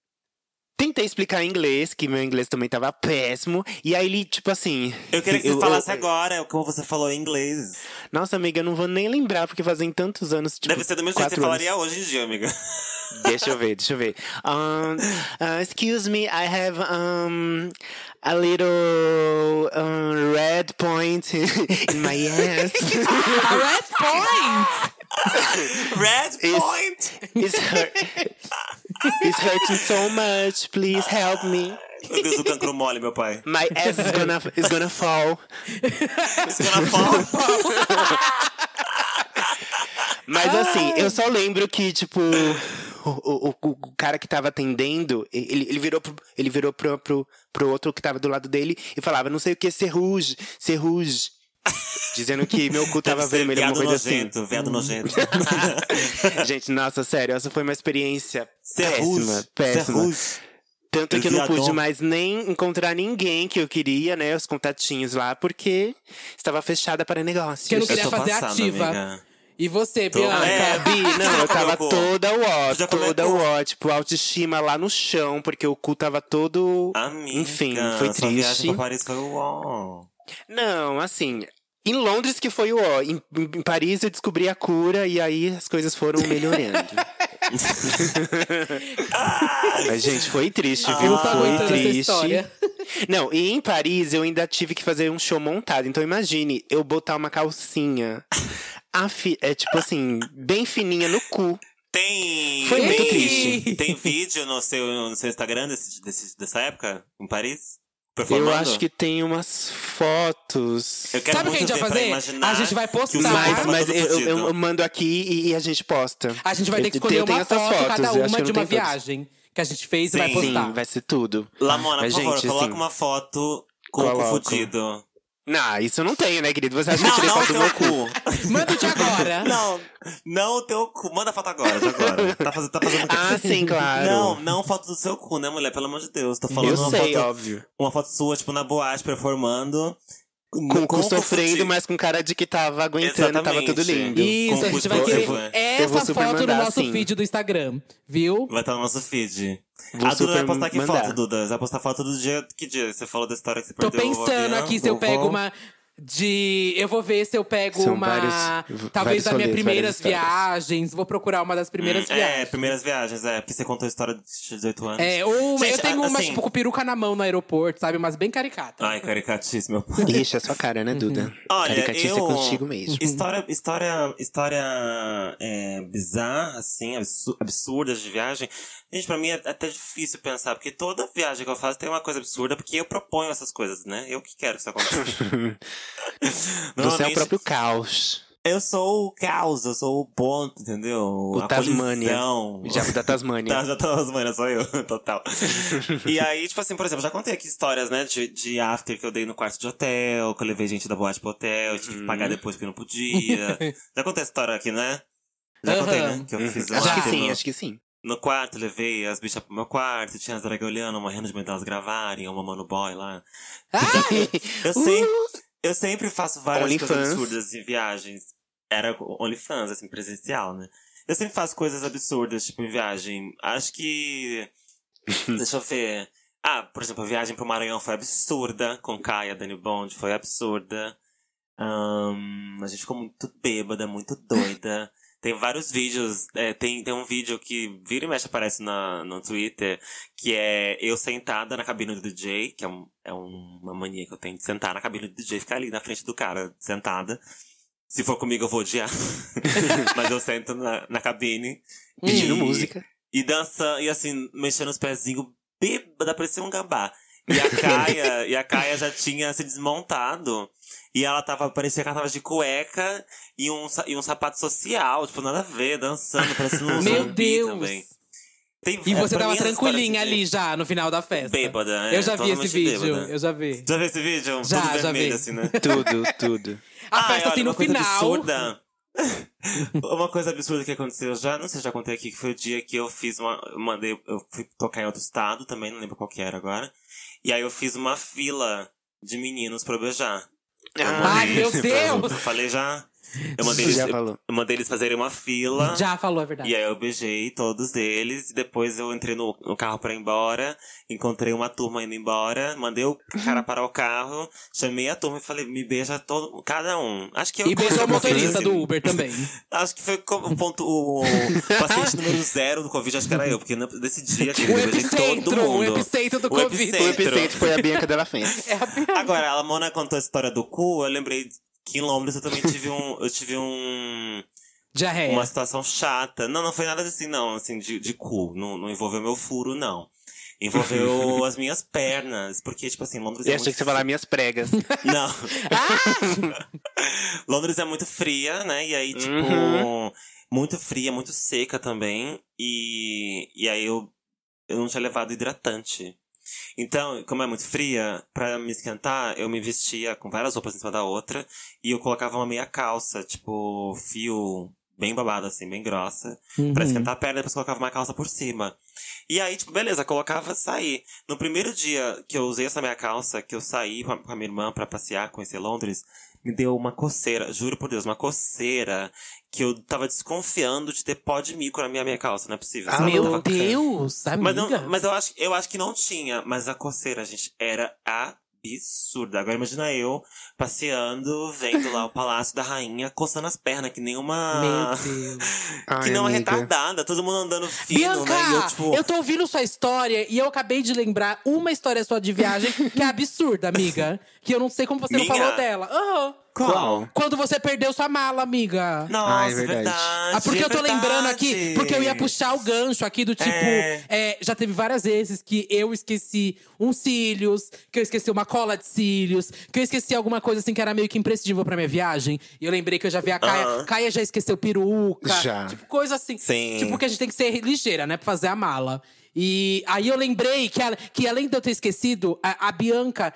Tentei explicar em inglês, que meu inglês também tava péssimo. E aí ele, tipo assim. Eu queria que você falasse agora como você falou em inglês. Nossa, amiga, eu não vou nem lembrar, porque fazem tantos anos. Tipo, Deve ser do mesmo jeito que você anos. falaria hoje em dia, amiga. Deixa eu ver, deixa eu ver. Um, uh, excuse me, I have um, a little um, red point in my ass. A red point! Red It's- point! It's, hurt, it's hurting so much. Please help me. Meu Deus, o cancro mole, meu pai. My ass is gonna, is gonna fall. It's gonna fall. Mas assim, eu só lembro que, tipo, o, o, o- o cara que tava atendendo, ele, ele virou, pro, ele virou pro, pro, pro outro que tava do lado dele e falava, não sei o que, serruge, serruge. Dizendo que meu cu tava vermelho, alguma coisa assim. nojento, viado nojento. Gente, nossa, sério, essa foi uma experiência Serruge, péssima, péssima. serruge. Tanto que eu não pude mais nem encontrar ninguém que eu queria, né? Os contatinhos lá, porque estava fechada para negócios. Que eu não queria tô fazer passado, ativa. amiga. E você, Tô- Bianca? É. Bi, não, eu tava toda ó, Já comeu toda cu? ó, tipo, autoestima lá no chão, porque o cu tava todo. Amiga, Enfim, foi viagem triste. pra Paris foi. Não, assim. Em Londres que foi o ó. Em, em Paris eu descobri a cura e aí as coisas foram melhorando. Mas, gente, foi triste, viu? Não tô foi triste. Não, e em Paris eu ainda tive que fazer um show montado. Então imagine eu botar uma calcinha. afi- é tipo assim, bem fininha no cu. Tem. Foi muito triste. Tem vídeo no seu, no seu Instagram desse, desse- dessa época, em Paris? Eu acho que tem umas fotos. Eu quero Sabe o que a gente vai fazer? A gente vai postar. Mas, tava mas eu, eu- eu mando aqui e, e a gente posta. A gente vai ter que escolher eu tenho uma foto, fotos, cada uma de uma viagem. Que a gente fez e vai Sim. postar. Sim, vai ser tudo. Lamona, Mas, por favor, gente, coloca assim- uma foto com o fudido. Não, isso eu não tenho, né, querido? Você acha que eu Não, tirei não o foto do meu teu cu? cu. Manda de agora. Não, não o teu cu. Manda a foto agora, de agora. Tá fazendo, tá fazendo? Ah, sim, claro. Não, não foto do seu cu, né, mulher? Pelo amor de Deus. Tô falando eu uma sei, foto. óbvio. Uma foto sua, tipo, na boate, performando. Com cu sofrendo, mas com cara de que tava aguentando, tava tudo Exatamente. lindo. Isso, Com a gente vai querer. Eu vou essa foto no nosso sim. feed do Instagram, viu? Vai estar no nosso feed. Vou a Duda vai postar que mandar. foto, Duda? Você vai postar foto do dia. Que dia? Você falou da história que você Tô perdeu o pensando avião? aqui se eu pego uma. De. Eu vou ver se eu pego São uma. vários- talvez das minhas primeiras viagens. Vou procurar uma das primeiras Hum, viagens. É, primeiras viagens, é. Porque você contou a história de 18 anos. É, ou Gente, eu tenho uma, assim- tipo, com peruca na mão no aeroporto, sabe? Mas bem caricata. Ai, caricatíssimo. Ixi, é sua cara, né, Duda? Olha, Caricatice eu... é contigo mesmo. História, história, história é, bizarra, assim, absu- absurda de viagem. Gente, pra mim é até difícil pensar, porque toda viagem que eu faço tem uma coisa absurda, porque eu proponho essas coisas, né? Eu que quero que isso aconteça. Você é o próprio caos. Eu sou o caos, eu sou o ponto, entendeu? O A Tasmânia. colisão. Já da Tasmânia. Tá, já tô Tasmânia, sou eu, total. e aí, tipo assim, por exemplo, já contei aqui histórias, né, de, de after que eu dei no quarto de hotel, que eu levei gente da boate pro hotel, tive Uhum. que pagar depois porque não podia. já contei essa história aqui, né? Já contei, Aham. né? Que eu fiz um Acho que sim, no- acho que sim. No quarto, levei as bichas pro meu quarto, tinha as drag olhando, morrendo de medo delas gravarem, o Mamano Boy lá. eu, sempre, eu sempre faço várias Only coisas fans. absurdas em viagens. Era OnlyFans, assim, presencial, né? Eu sempre faço coisas absurdas, tipo, em viagem. Acho que. Deixa eu ver. Ah, por exemplo, a viagem pro Maranhão foi absurda, com Caia, Dani Bond, foi absurda. Ahn, a gente ficou muito bêbada, muito doida. Tem vários vídeos, é, tem, tem um vídeo que vira e mexe aparece na, no Twitter, que é eu sentada na cabine do DJ, que é, um, é uma mania que eu tenho de sentar na cabine do DJ e ficar ali na frente do cara, sentada. Se for comigo, eu vou odiar. Mas eu sento na, na cabine. Pedindo música. E dançando, e assim, mexendo os pezinhos, bêbada, parecia um gambá. E a Caia, e a Caia já tinha se desmontado. E ela tava, parecia que ela tava de cueca e um, e um sapato social, tipo, nada a ver, dançando, parecendo um Meu zumbi Deus! também. Tem- E é, você tava tranquilinha histórias ali já no final da festa. Bêbada, é, Eu já vi esse vídeo, bêbada. eu já vi. Já viu esse vídeo? Já, Tudo já vermelho, vi. assim, né? Tudo, tudo. A Ai, festa, assim, olha, no uma coisa final. Absurda. uma coisa absurda que aconteceu já, não sei se já contei aqui, que foi o dia que eu fiz uma. Eu mandei. Eu fui tocar em outro estado também, não lembro qual que era agora. E aí eu fiz uma fila de meninos pra beijar. Eu Ai, mandei- meu Deus! Eu falei já. Eu mandei, eles, eu, mandei eles fazerem uma fila. Já falou a verdade. E aí eu beijei todos eles, e depois eu entrei no, no carro pra ir embora, encontrei uma turma indo embora, mandei o cara parar o carro, chamei a turma e falei, me beija todo, cada um. Acho que eu E beijou o motorista assim, do Uber também. Acho que foi o ponto, o paciente número zero do Covid, acho que era eu, porque desse dia que O eu beijei todo epicentro, o mundo. epicentro do O Covid. O epicentro. epicentro foi a Bianca Della Fence. É. Agora, a Mona contou a história do cu, eu lembrei que em Londres eu também tive um, eu tive um, Diarreia. uma situação chata. Não, não foi nada assim, não, assim, de, de cu. Não, não envolveu meu furo, não. Envolveu as minhas pernas. Porque, tipo assim, Londres E é achei muito que você ia falar minhas pregas. Não. Ah! Londres é muito fria, né? E aí, tipo, Uhum. muito fria, muito seca também. E, e aí eu, eu não tinha levado hidratante. Então, como é muito fria, pra me esquentar, eu me vestia com várias roupas em cima da outra. E eu colocava uma meia calça, tipo, fio bem babado, assim, bem grossa. Pra Uhum. esquentar a perna, depois colocava uma calça por cima. E aí, tipo, beleza, colocava sair. No primeiro dia que eu usei essa minha calça, que eu saí com a, com a minha irmã pra passear, conhecer Londres, me deu uma coceira, juro por Deus, uma coceira que eu tava desconfiando de ter pó de mico na minha meia calça, não é possível. Ah, Meu Deus, amiga. Mas, não, mas eu, acho, eu acho que não tinha, mas a coceira, gente, era absurda. Agora imagina eu passeando, vendo lá o Palácio da Rainha, coçando as pernas, que nem uma. Meu Deus. Que Ai, nem uma amiga. retardada, todo mundo andando fino, Bianca, né? E eu, tipo. eu tô ouvindo sua história e eu acabei de lembrar uma história sua de viagem que é absurda, amiga. Que eu não sei como você não Minha? falou dela. Aham. Qual? Quando você perdeu sua mala, amiga. Nossa, Ah, é verdade. verdade. Ah, porque é eu tô verdade. lembrando aqui, porque eu ia puxar o gancho aqui do tipo. É. é, já teve várias vezes que eu esqueci uns cílios, que eu esqueci uma cola de cílios, que eu esqueci alguma coisa assim que era meio que imprescindível pra minha viagem. E eu lembrei que eu já vi a Caia. Aham. Caia já esqueceu peruca. Já. Tipo, coisa assim. Sim. Tipo, que a gente tem que ser ligeira, né? Pra fazer a mala. E aí eu lembrei que, ela- que além de eu ter esquecido, a, a Bianca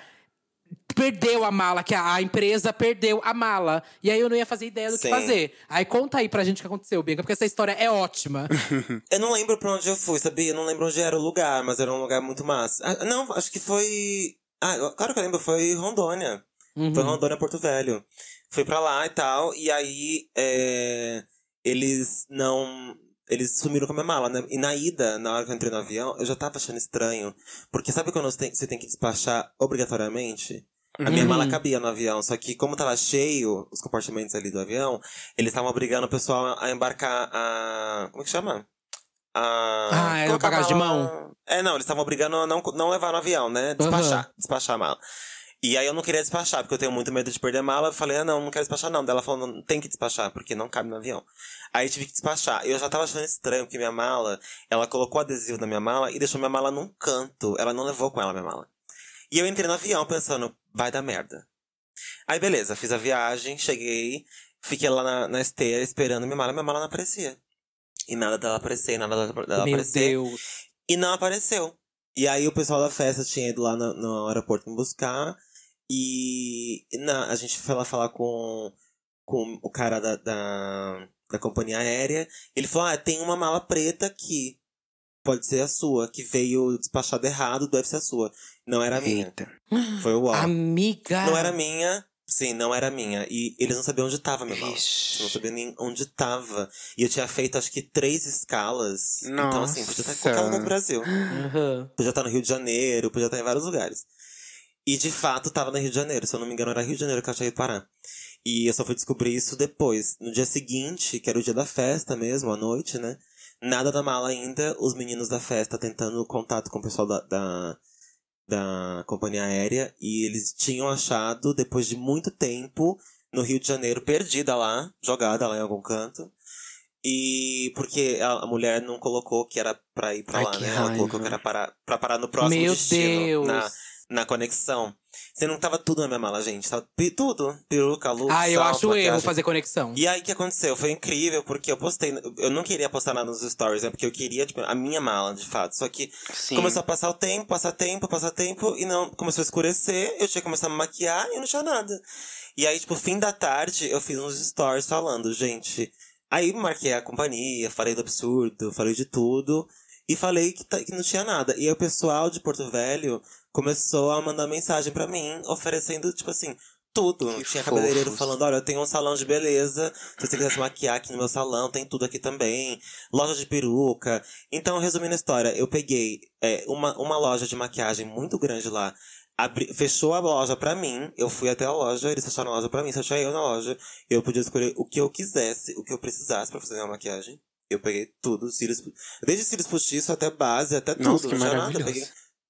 perdeu a mala, que a, a empresa perdeu a mala. E aí eu não ia fazer ideia do que Sim. fazer. Aí conta aí pra gente o que aconteceu, Bianca, porque essa história é ótima. Eu não lembro pra onde eu fui, sabia? Eu não lembro onde era o lugar, mas era um lugar muito massa. Ah, não, acho que foi. Ah, claro que eu lembro, foi Rondônia. Uhum. Foi Rondônia, Porto Velho. Fui pra lá e tal, e aí é, eles não. Eles sumiram com a minha mala, né? E na ida, na hora que eu entrei no avião, eu já tava achando estranho. Porque sabe quando você tem, você tem que despachar obrigatoriamente? A minha Uhum. mala cabia no avião, só que como tava cheio os compartimentos ali do avião, eles estavam obrigando o pessoal a embarcar a. Como é que chama? A. Ah, é colocar a bagagem de mala- É, não, eles estavam obrigando a não, não levar no avião, né? Despachar. Despachar a mala. E aí eu não queria despachar, porque eu tenho muito medo de perder a mala. Eu falei, ah, não, não quero despachar, não. Daí ela falou, não tem que despachar, porque não cabe no avião. Aí tive que despachar. Eu já tava achando estranho, porque minha mala, ela colocou adesivo na minha mala e deixou minha mala num canto. Ela não levou com ela a minha mala. E eu entrei no avião pensando, vai dar merda. Aí beleza, fiz a viagem, cheguei, fiquei lá na, na esteira esperando minha mala, minha mala não aparecia. E nada dela aparecer, nada dela dela Meu aparecer. Deus. E não apareceu. E aí o pessoal da festa tinha ido lá no, no aeroporto me buscar. E na, a gente foi lá falar com, com o cara da, da, da companhia aérea. Ele falou: Ah, tem uma mala preta aqui. Pode ser a sua, que veio despachada errado, deve ser a sua. Não era a minha. Eita. Foi o ó. Amiga. Não era minha. Sim, não era minha. E eles não sabiam onde tava, meu irmão. Não sabiam nem onde tava. E eu tinha feito, acho que, três escalas. Então, assim, podia estar em qualquer lugar Nossa. do Brasil. Aham. Podia estar no Rio de Janeiro, podia estar em vários lugares. E de fato tava no Rio de Janeiro, se eu não me engano era Rio de Janeiro que eu achei parar. E eu só fui descobrir isso depois. No dia seguinte, que era o dia da festa mesmo, à noite, né? Nada da mala ainda, os meninos da festa tentando contato com o pessoal da, da, da companhia aérea. E eles tinham achado, depois de muito tempo, no Rio de Janeiro, perdida lá, jogada lá em algum canto. E porque a, a mulher não colocou que era pra ir pra Ai, lá, né? Ela raiva. colocou que era para, pra parar no próximo Meu destino. Deus. Na, na conexão. Você não tava tudo na minha mala, gente. Tava tudo. Peruca, look, Ah, eu acho erro maquiagem. fazer conexão. E aí, o que aconteceu? Foi incrível, porque eu postei... Eu não queria postar nada nos stories, né? Porque eu queria, tipo, a minha mala, de fato. Só que Sim. começou a passar o tempo, passar tempo, passar tempo. E não... Começou a escurecer. Eu tinha que começar a me maquiar e eu não tinha nada. E aí, tipo, fim da tarde, eu fiz uns stories falando, gente... Aí marquei a companhia, falei do absurdo, falei de tudo. E falei que, tá- que não tinha nada. E aí o pessoal de Porto Velho começou a mandar mensagem pra mim, oferecendo, tipo assim, tudo. Que tinha cabeleireiro fofos. falando, olha, eu tenho um salão de beleza. Se você quiser se maquiar aqui no meu salão, tem tudo aqui também. Loja de peruca. Então, resumindo a história, eu peguei é, uma, uma loja de maquiagem muito grande lá. abri- fechou a loja pra mim. Eu fui até a loja, eles fecharam a loja pra mim. Só tinha eu na loja. Eu podia escolher o que eu quisesse, o que eu precisasse pra fazer a maquiagem. Eu peguei tudo, cílios, desde cílios postiços até base, até tudo. Nossa, que não tinha nada. Eu peguei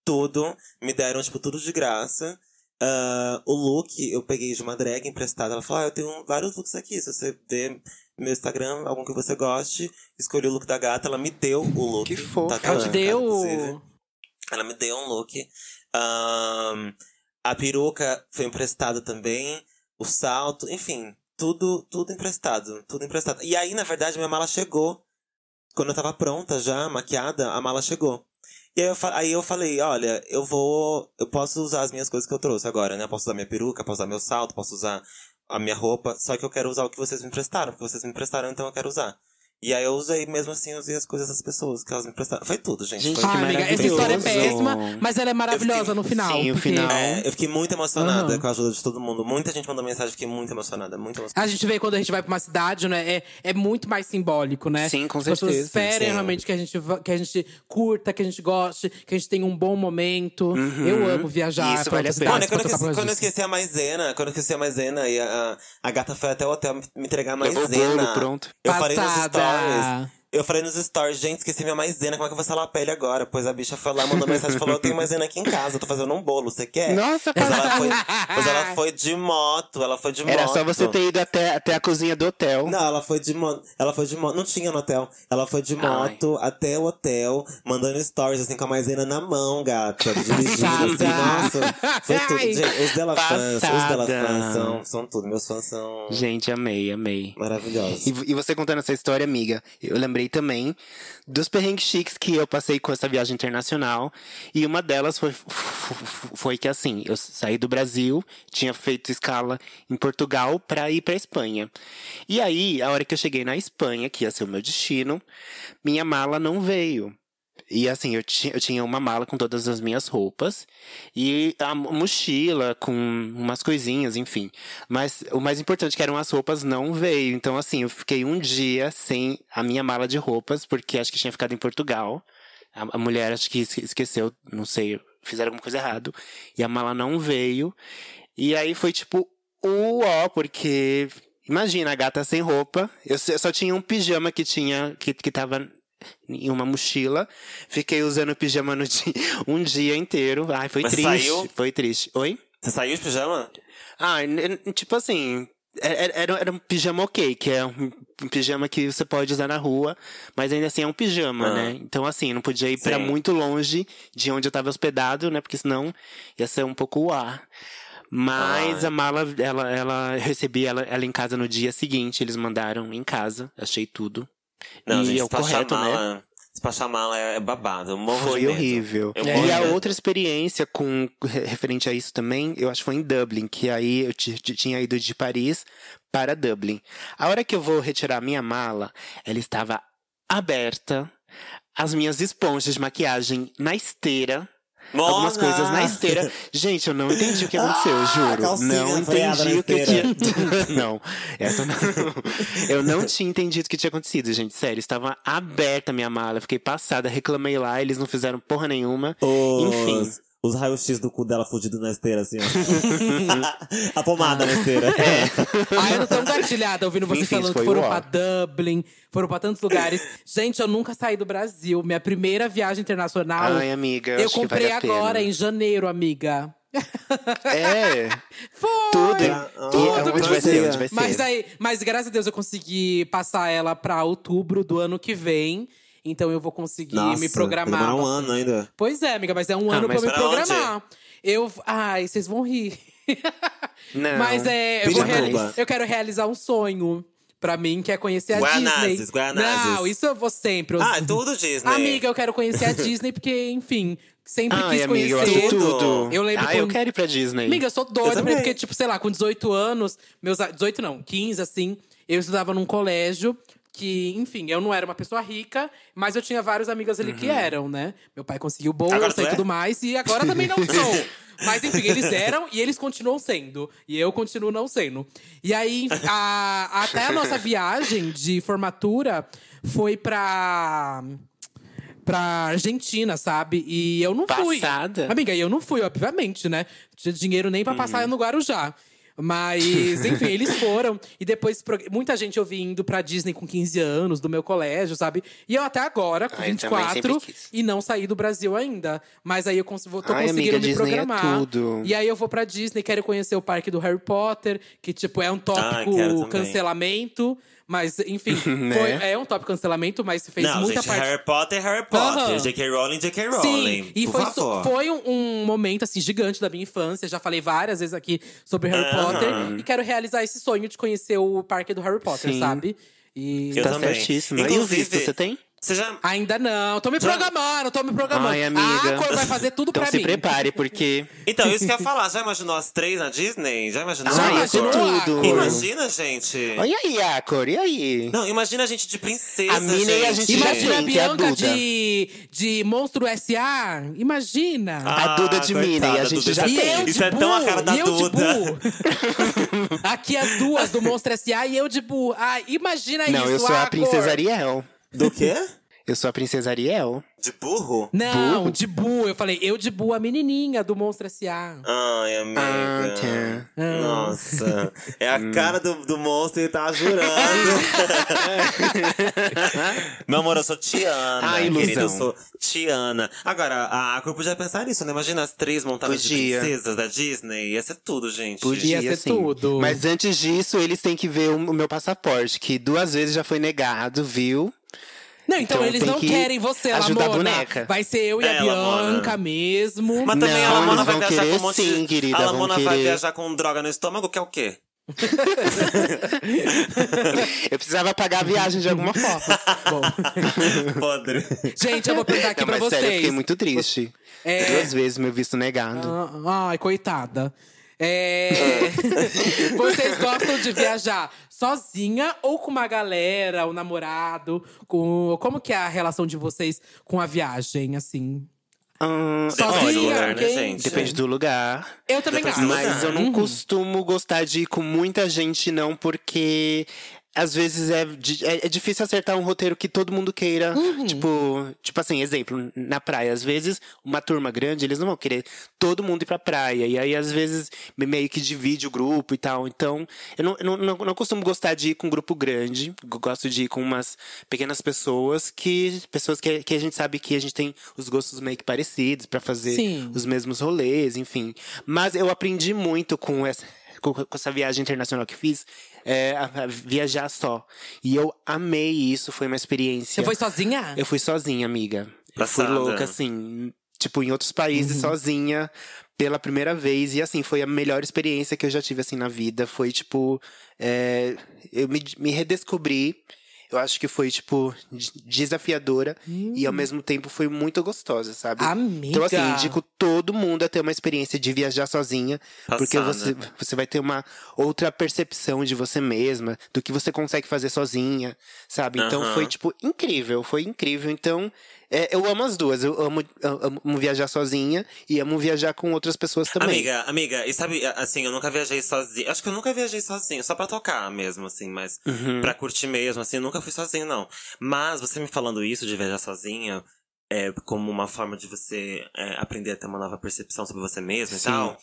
tudo, me deram, tipo, tudo de graça. Ah, o look eu peguei de uma drag emprestada. Ela falou: Ah, eu tenho vários looks aqui. Se você ver meu Instagram, algum que você goste, escolhi o look da gata. Ela me deu o look. Que fofo. Tá Ela te deu. inclusive. Ela me deu um look. Ahn, a peruca foi emprestada também. O salto, enfim, tudo, tudo emprestado. Tudo emprestado. E aí, na verdade, minha mala chegou. Quando eu tava pronta já, maquiada, a mala chegou. E aí eu, aí eu falei, olha, eu vou. Eu posso usar as minhas coisas que eu trouxe agora, né? Eu posso usar minha peruca, posso usar meu salto, posso usar a minha roupa. Só que eu quero usar o que vocês me emprestaram, porque vocês me emprestaram, então eu quero usar. E aí eu usei, mesmo assim, eu usei as coisas das pessoas que elas me emprestaram. Foi tudo, gente. Gente, Foi Ai, amiga, essa história é péssima, mas ela é maravilhosa no final. Sim, o final. É, eu fiquei muito emocionada Aham. com a ajuda de todo mundo. Muita gente mandou mensagem, fiquei muito emocionada, muito emocionada. A gente vê quando a gente vai pra uma cidade, né? É, é muito mais simbólico, né? Sim, com As pessoas certeza. esperem Sim. realmente que a, gente, que a gente curta, que a gente goste, que a gente tenha um bom momento. Eu amo viajar Isso vale a pena. E quando, eu esqueci, quando eu esqueci a maisena, quando eu esqueci a maisena, e a, a gata foi até o hotel me entregar a Levou o maisena. bolo, pronto. Eu falei nos. Stories. Eu falei nos stories, gente, esqueci minha maisena, como é que eu vou salar a pele agora? Pois a bicha foi lá, mandou mensagem e falou: Eu tenho maisena aqui em casa, eu tô fazendo um bolo, você quer? Nossa, Mas ela, foi, mas ela foi de moto, ela foi de moto. Era só você ter ido até, até a cozinha do hotel. Não, ela foi de moto. Ela foi de moto. Não tinha no hotel. Ela foi de Ai. moto até o hotel, mandando stories assim com a maisena na mão, gata. Dirigindo assim, nossa. Foi tudo. Ai. Gente, os dela fãs, os dela fãs são, são tudo. Meus fãs são Gente, amei, amei. maravilhosos. E, e você contando essa história, amiga, eu lembrei também dos perrengues chiques que eu passei com essa viagem internacional. E uma delas foi, foi que, assim, eu saí do Brasil, tinha feito escala em Portugal pra ir pra Espanha. E aí, a hora que eu cheguei na Espanha, que ia ser o meu destino, minha mala não veio. E assim, eu, ti, eu tinha uma mala com todas as minhas roupas e a mo- mochila com umas coisinhas, enfim. Mas o mais importante, que eram as roupas, não veio. Então, assim, eu fiquei um dia sem a minha mala de roupas, porque acho que tinha ficado em Portugal. A, a mulher acho que esque- esqueceu, não sei, fizeram alguma coisa errado. E a mala não veio. E aí foi tipo, o ó, porque. Imagina, a gata sem roupa. Eu só tinha um pijama que tinha. que, que tava em uma mochila. Fiquei usando o pijama no dia, um dia inteiro. Ai, foi Mas triste. saiu? Foi triste. Oi? Você saiu de pijama? Ah, tipo assim. Era, era, era um pijama ok, que é um, um pijama que você pode usar na rua, mas ainda assim é um pijama, Ah. né? Então, assim, não podia ir pra Sim. muito longe de onde eu tava hospedado, né? Porque senão ia ser um pouco o ar. Mas Ai. a mala, ela, ela recebi ela, ela em casa no dia seguinte, eles mandaram em casa, achei tudo. Não, e gente, é o correto, né? mala. Despachar mala é, babado. Eu morro Foi horrível. É. E a outra experiência com re- referente a isso também, eu acho que foi em Dublin, que aí eu ti- ti- tinha ido de Paris para Dublin. A hora que eu vou retirar a minha mala, ela estava aberta. as minhas esponjas de maquiagem na esteira. Algumas coisas na esteira. Gente, eu não entendi o que aconteceu, Ah, juro. Não entendi o que tinha. não, essa não. Eu não tinha entendido o que tinha acontecido, gente. Sério, estava aberta a minha mala. Fiquei passada, reclamei lá, eles não fizeram porra nenhuma. Enfim. Os, os raios-x do cu dela fudido na esteira, assim, ó. a pomada na esteira. Ai, eu tô tão engatilhada ouvindo vocês Enfim, falando que foram pra Dublin, foram pra tantos lugares. Gente, eu nunca saí do Brasil. Minha primeira viagem internacional. Ai, amiga, eu eu acho que comprei vale a pena. agora, em janeiro, amiga. É, Foi! tudo. Ah, ah, onde vai ser? Onde vai Mas ser? aí, mas graças a Deus eu consegui passar ela pra outubro do ano que vem. Então eu vou conseguir Nossa, me programar. vai demorar um ano ainda. Pois é, amiga, mas é um Ah, ano pra me pra onde? programar. Eu. Ai, vocês vão rir. Não. Mas é. Eu, vou eu quero realizar um sonho. Pra mim, que é conhecer a Guaianazes, Disney. Guaianazes. Não, isso eu vou sempre. Eu- Ah, é tudo Disney. Amiga, eu quero conhecer a Disney, porque, enfim, sempre Ai, quis amiga, eu conhecer. acho tudo. Eu lembro Ah, eu quando- quero ir pra Disney. Amiga, eu sou doida, também. porque, tipo, sei lá, com 18 anos, meus. a- 18 não, 15, assim, eu estudava num colégio que, enfim, eu não era uma pessoa rica, mas eu tinha vários amigos ali que eram, né? Meu pai conseguiu bolsa e é? tudo mais, e agora também não sou. Mas enfim, eles eram e eles continuam sendo. E eu continuo não sendo. E aí, a- até a nossa viagem de formatura foi pra. Pra Argentina, sabe? E eu não fui. Passada? Amiga, e eu não fui, obviamente, né? Não tinha dinheiro nem pra Uhum. passar no Guarujá. Mas, enfim, eles foram. E depois, muita gente eu vi indo pra Disney com 15 anos, do meu colégio, sabe? E eu até agora, com Ah, eu também 24, sempre quis. e não saí do Brasil ainda. Mas aí eu cons vou, tô Ai, conseguindo amiga, me Disney é programar. tudo. E aí eu vou pra Disney, quero conhecer o parque do Harry Potter, que, tipo, é um tópico quero também. Mas, enfim, Né? foi, é um tópico cancelamento, mas fez Não, muita gente, parte. Harry Potter, Harry Potter. Aham. J.K. Rowling, J.K. Rowling. Sim, e por foi, so- favor. foi um, um momento assim gigante da minha infância. Já falei várias vezes aqui sobre Harry Aham. Potter e quero realizar esse sonho de conhecer o parque do Harry Potter, Sim. sabe? E Eu tá também. certíssima. E o Inclusive, visto, você tem? Você já. ainda não, tô me Já- programando, tô me programando. Ai, amiga. A Cor vai fazer tudo então pra se mim. prepare, porque. Então, isso que eu ia falar. Já imaginou as três na Disney? Já imaginou? Já Cor? isso imaginou, tudo. Cor? Imagina, gente. Olha aí, Acor, e aí? Não, imagina a gente de princesa, A mina e a gente Imagina a é a Bianca Duda. de, de Monstro S.A. Imagina. A Duda de Minnie, coitada, a gente Duda já E tem. eu de Isso é tão a cara da e eu de Duda. Aqui as duas do Monstro S.A. e eu de Bu. Ah, imagina Não, isso, eu sou a Cor. Princesa Ariel. Do quê? Eu sou a Princesa Ariel. De burro? Não, Burro? de Bu. Eu falei, eu de Bu, a menininha do Monstro S.A. Ai, amiga. Ah, tá. Nossa. É a cara do, do monstro e tá jurando. Meu amor, eu sou Tiana. Ah, ilusão. querida, eu sou Tiana. Agora, a Acor podia pensar nisso, né? Imagina as três montadas Podia. de princesas da Disney. Ia ser tudo, gente. Podia Ia ser sim. tudo. Mas antes disso, eles têm que ver o meu passaporte, que duas vezes já foi negado, viu? Não, então, Então eles não que querem você, ajudar a Lamona. boneca. Vai ser eu e a É, Lamona. Bianca mesmo. Mas também Não, a Lamona vai viajar querer com um monte de... sim, querida, A Lamona vai querer. viajar com droga no estômago, que é o quê? Eu precisava pagar a viagem de alguma forma. Bom, Podre. gente, eu vou perguntar aqui Não, pra mas vocês. sério, eu fiquei muito triste. É. Duas vezes meu visto negado. Ah, Ai, coitada. É... Vocês gostam de viajar sozinha ou com uma galera, o namorado? Com... Como que é a relação de vocês com a viagem, assim? Ahn, Depende do Sozinha, lugar, né, gente? Depende do lugar. Eu também Depende acho. Mas eu não costumo gostar de ir com muita gente, não, porque às vezes é, é, é difícil acertar um roteiro que todo mundo queira. Tipo, tipo assim, exemplo, na praia. Às vezes, uma turma grande, eles não vão querer todo mundo ir pra praia. E aí, às vezes, me- meio que divide o grupo e tal. Então, eu não, não, não, não costumo gostar de ir com um grupo grande. Eu Gosto de ir com umas pequenas pessoas que. Pessoas que, que a gente sabe que a gente tem os gostos meio que parecidos pra fazer Sim. os mesmos rolês, enfim. Mas eu aprendi muito com essa, com essa viagem internacional que fiz, é, a- a viajar só. E eu amei isso, foi uma experiência. Você foi sozinha? Eu fui sozinha, amiga. Eu fui Passada. louca, assim, tipo, em outros países, Uhum. sozinha, pela primeira vez. E assim, foi a melhor experiência que eu já tive, assim, na vida. Foi, tipo, é, eu me, me redescobri. Eu acho que foi, tipo, de- desafiadora e ao mesmo tempo foi muito gostosa, sabe? Amiga. Então, assim, indico todo mundo a ter uma experiência de viajar sozinha. Porque Passada. você, você vai ter uma outra percepção de você mesma, do que você consegue fazer sozinha, sabe? Então Aham. foi, tipo, incrível, foi incrível. Então, é, eu amo as duas. Eu amo, eu amo viajar sozinha e amo viajar com outras pessoas também. Amiga, amiga, e sabe, assim, eu nunca viajei sozinho. Acho que eu nunca viajei sozinho, só pra tocar mesmo, assim, mas Uhum. pra curtir mesmo, assim, eu nunca fui sozinho, não. Mas você me falando isso de viajar sozinha, é, como uma forma de você é, aprender a ter uma nova percepção sobre você mesmo Sim. e tal.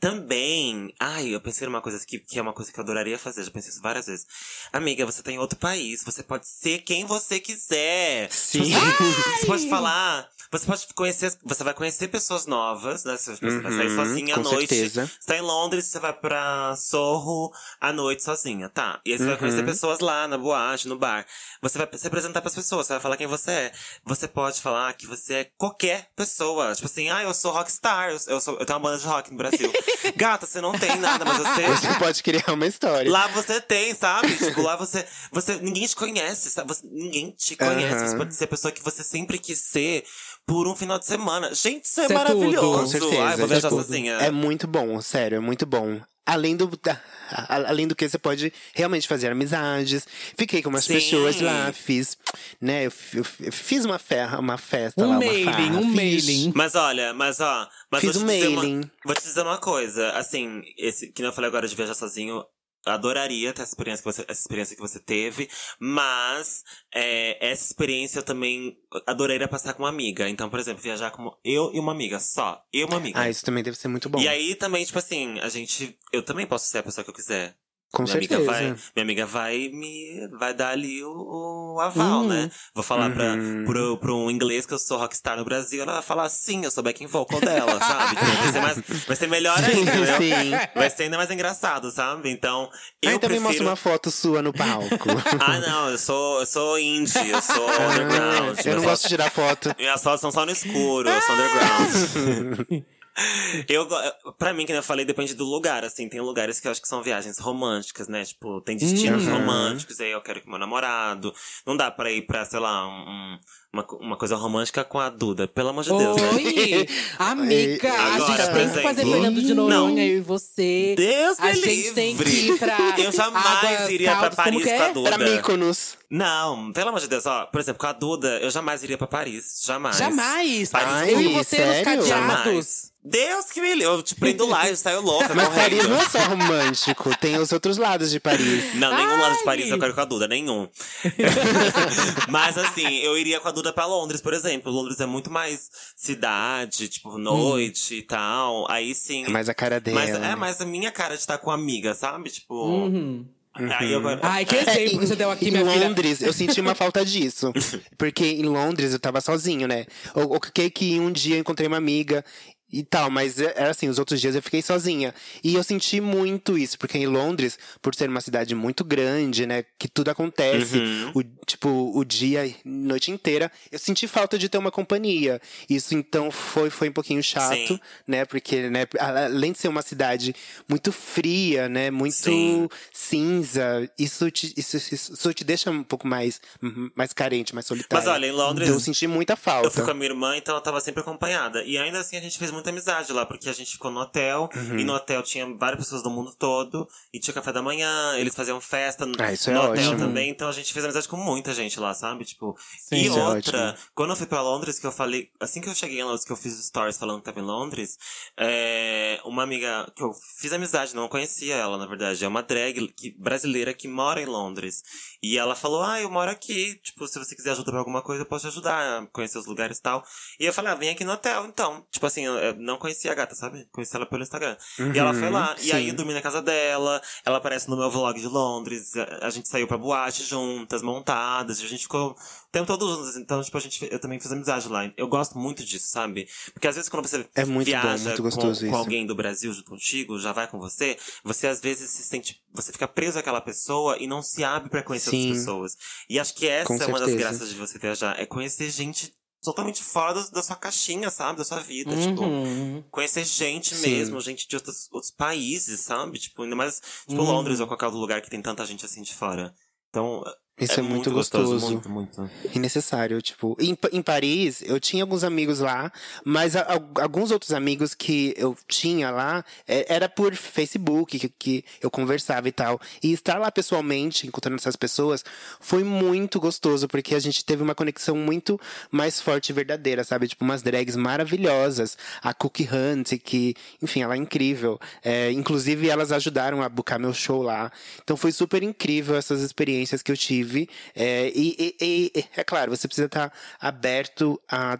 Também, ai, eu pensei numa coisa que, que é uma coisa que eu adoraria fazer, já pensei isso várias vezes. Amiga, você tá em outro país, você pode ser quem você quiser. Sim. Assim, Você pode falar, você pode conhecer, você vai conhecer pessoas novas, né? Você você vai sair Uhum, sozinha à noite. certeza. Você tá em Londres, você vai pra Sorro à noite sozinha, tá? E aí você vai Uhum. conhecer pessoas lá, na boate, no bar. Você vai se apresentar pras pessoas, você vai falar quem você é. Você pode falar que você é qualquer pessoa. Tipo assim, ah, eu sou rockstar, eu, sou, eu tenho uma banda de rock no Brasil. Gata, você não tem nada, mas você. Você pode criar uma história. Lá você tem, sabe? Tipo, lá você. você ninguém te conhece, sabe? Você- ninguém te conhece. Aham. Você pode ser a pessoa que você sempre quis ser por um final de semana. Gente, isso é Isso é maravilhoso. tudo. Com certeza. Ai, vou é viajar tudo. sozinha. É muito bom, sério, é muito bom. Além do, da- a- além do que você pode realmente fazer amizades. Fiquei com umas Sim. pessoas lá, fiz, né, eu, eu eu fiz uma, ferra, uma festa Um lá, uma mailing, farra, um fiz- mailing. Mas olha, mas ó. Mas Fiz vou um mailing. Uma, vou te dizer uma coisa. Assim, esse que nem eu falei agora de viajar sozinho. Adoraria ter essa experiência que você, essa experiência que você teve, mas é, essa experiência eu também adoraria passar com uma amiga. Então, por exemplo, viajar com eu e uma amiga só. Eu e uma amiga. Ah, isso também deve ser muito bom. E aí também, tipo assim, a gente. Eu também posso ser a pessoa que eu quiser. Com minha certeza. amiga vai, minha amiga vai me vai dar ali o, o aval, né? Vou falar pra, Uhum. pro, pro um inglês que eu sou rockstar no Brasil, ela vai falar sim, eu sou backing vocal dela, sabe? Tipo, vai, ser mais, vai ser melhor ainda, entendeu? Sim. Vai ser ainda mais engraçado, sabe? Então, eu também prefiro... mostra uma foto sua no palco. Ah, não, eu sou, eu sou indie, eu sou underground. Ah, eu não gosto de tirar foto. minhas fotos são só no escuro, eu sou underground. Eu, go- pra mim, que eu falei, depende do lugar, assim. Tem lugares que eu acho que são viagens românticas, né? Tipo, tem destinos Uhum. românticos, aí eu quero que meu namorado. Não dá pra ir pra, sei lá, um- uma, uma coisa romântica com a Duda. Pelo amor de Deus, né? Oi! Amiga, a Agora, gente tem que fazer. Fernando de Não. Noronha, eu e você. Deus A me gente tem que livre. ir pra Eu jamais Águas iria pra Caldas, como Paris com a é? Duda. Pra Mykonos. Não, pelo amor de Deus, ó. Por exemplo, com a Duda, eu jamais iria pra Paris. Jamais. Jamais! Paris eu e Ai, você nos sério? cadeados. Jamais. Deus que me livre. Eu te prendo lá e saio louca, Mas correndo. Paris não é só romântico, tem os outros lados de Paris. Não, nenhum lado de Ai! Paris eu quero com a Duda, nenhum. Mas assim, eu iria com a Duda pra Londres, por exemplo. Londres é muito mais cidade, tipo, noite e tal. Aí sim. É mais a cara dela. Mas é mais a minha cara de estar com amiga, sabe? Tipo. Uhum. Aí eu agora. Ai, que É, exemplo que você deu aqui, em minha filha. Londres, eu senti uma falta disso. Porque em Londres eu tava sozinho, né? O Ok, que um dia eu encontrei uma amiga e tal, mas é- era assim, os outros dias eu fiquei sozinha. E eu senti muito isso, porque em Londres, por ser uma cidade muito grande, né? Que tudo acontece, Uhum. o, tipo, o dia e noite inteira, eu senti falta de ter uma companhia. Isso então foi, foi um pouquinho chato, Sim. né? Porque, né, além de ser uma cidade muito fria, né? Muito Sim. cinza, isso te, isso, isso, te deixa um pouco mais, mais carente, mais solitário. Mas olha, em Londres- Então, eu senti muita Eu falta. fui com a minha irmã, então ela tava sempre acompanhada. E ainda assim a gente fez muita amizade lá, porque a gente ficou no hotel. Uhum. E no hotel tinha várias pessoas do mundo todo. E tinha café da manhã, eles faziam festa no, Ah, é no hotel ótimo. também. Então a gente fez amizade com muita gente lá, sabe? Tipo. e isso é outra, ótimo. quando eu fui pra Londres, que eu falei. Assim que eu cheguei em Londres, que eu fiz stories falando que tava em Londres, é, uma amiga que eu fiz amizade, não conhecia ela, na verdade. É uma drag que- brasileira que mora em Londres. E ela falou: Ah, eu moro aqui. Tipo, se você quiser ajuda pra alguma coisa, eu posso te ajudar a conhecer os lugares e tal. E eu falei: Ah, vem aqui no hotel, então. Tipo assim, eu, eu não conhecia a gata, sabe? Conheci ela pelo Instagram. e ela foi lá. E aí sim. eu dormi na casa dela. Ela aparece no meu vlog de Londres. A, gente saiu pra boate juntas, montadas. A gente ficou o tempo todo juntas. Então, tipo, a gente, eu também fiz amizade lá. Eu gosto muito disso, sabe? Porque às vezes quando você É muito bom, viaja muito com, com alguém do Brasil junto contigo, já vai com você, você às vezes se sente. Você fica preso àquela pessoa e não se abre pra conhecer Sim. outras pessoas. E acho que essa Com é uma das certeza. graças de você viajar. É conhecer gente totalmente fora do- da sua caixinha, sabe? Da sua vida. Tipo, Uhum. conhecer gente Sim. mesmo, gente de outros, outros países, sabe? Tipo, ainda mais, tipo, Uhum. Londres ou qualquer outro lugar que tem tanta gente assim de fora. Então, Isso é, É muito, muito gostoso. gostoso, Muito, muito. E necessário, tipo. Em, em Paris, eu tinha alguns amigos lá, mas a- a- alguns outros amigos que eu tinha lá é, era por Facebook que, que eu conversava e tal. E estar lá pessoalmente, encontrando essas pessoas, foi muito gostoso, porque a gente teve uma conexão muito mais forte e verdadeira, sabe? Tipo, umas drags maravilhosas. A Cookie Hunt, que, enfim, ela é incrível. É, inclusive, elas ajudaram a buscar meu show lá. Então foi super incrível essas experiências que eu tive. É, e, e- e- é claro, você precisa estar aberto a,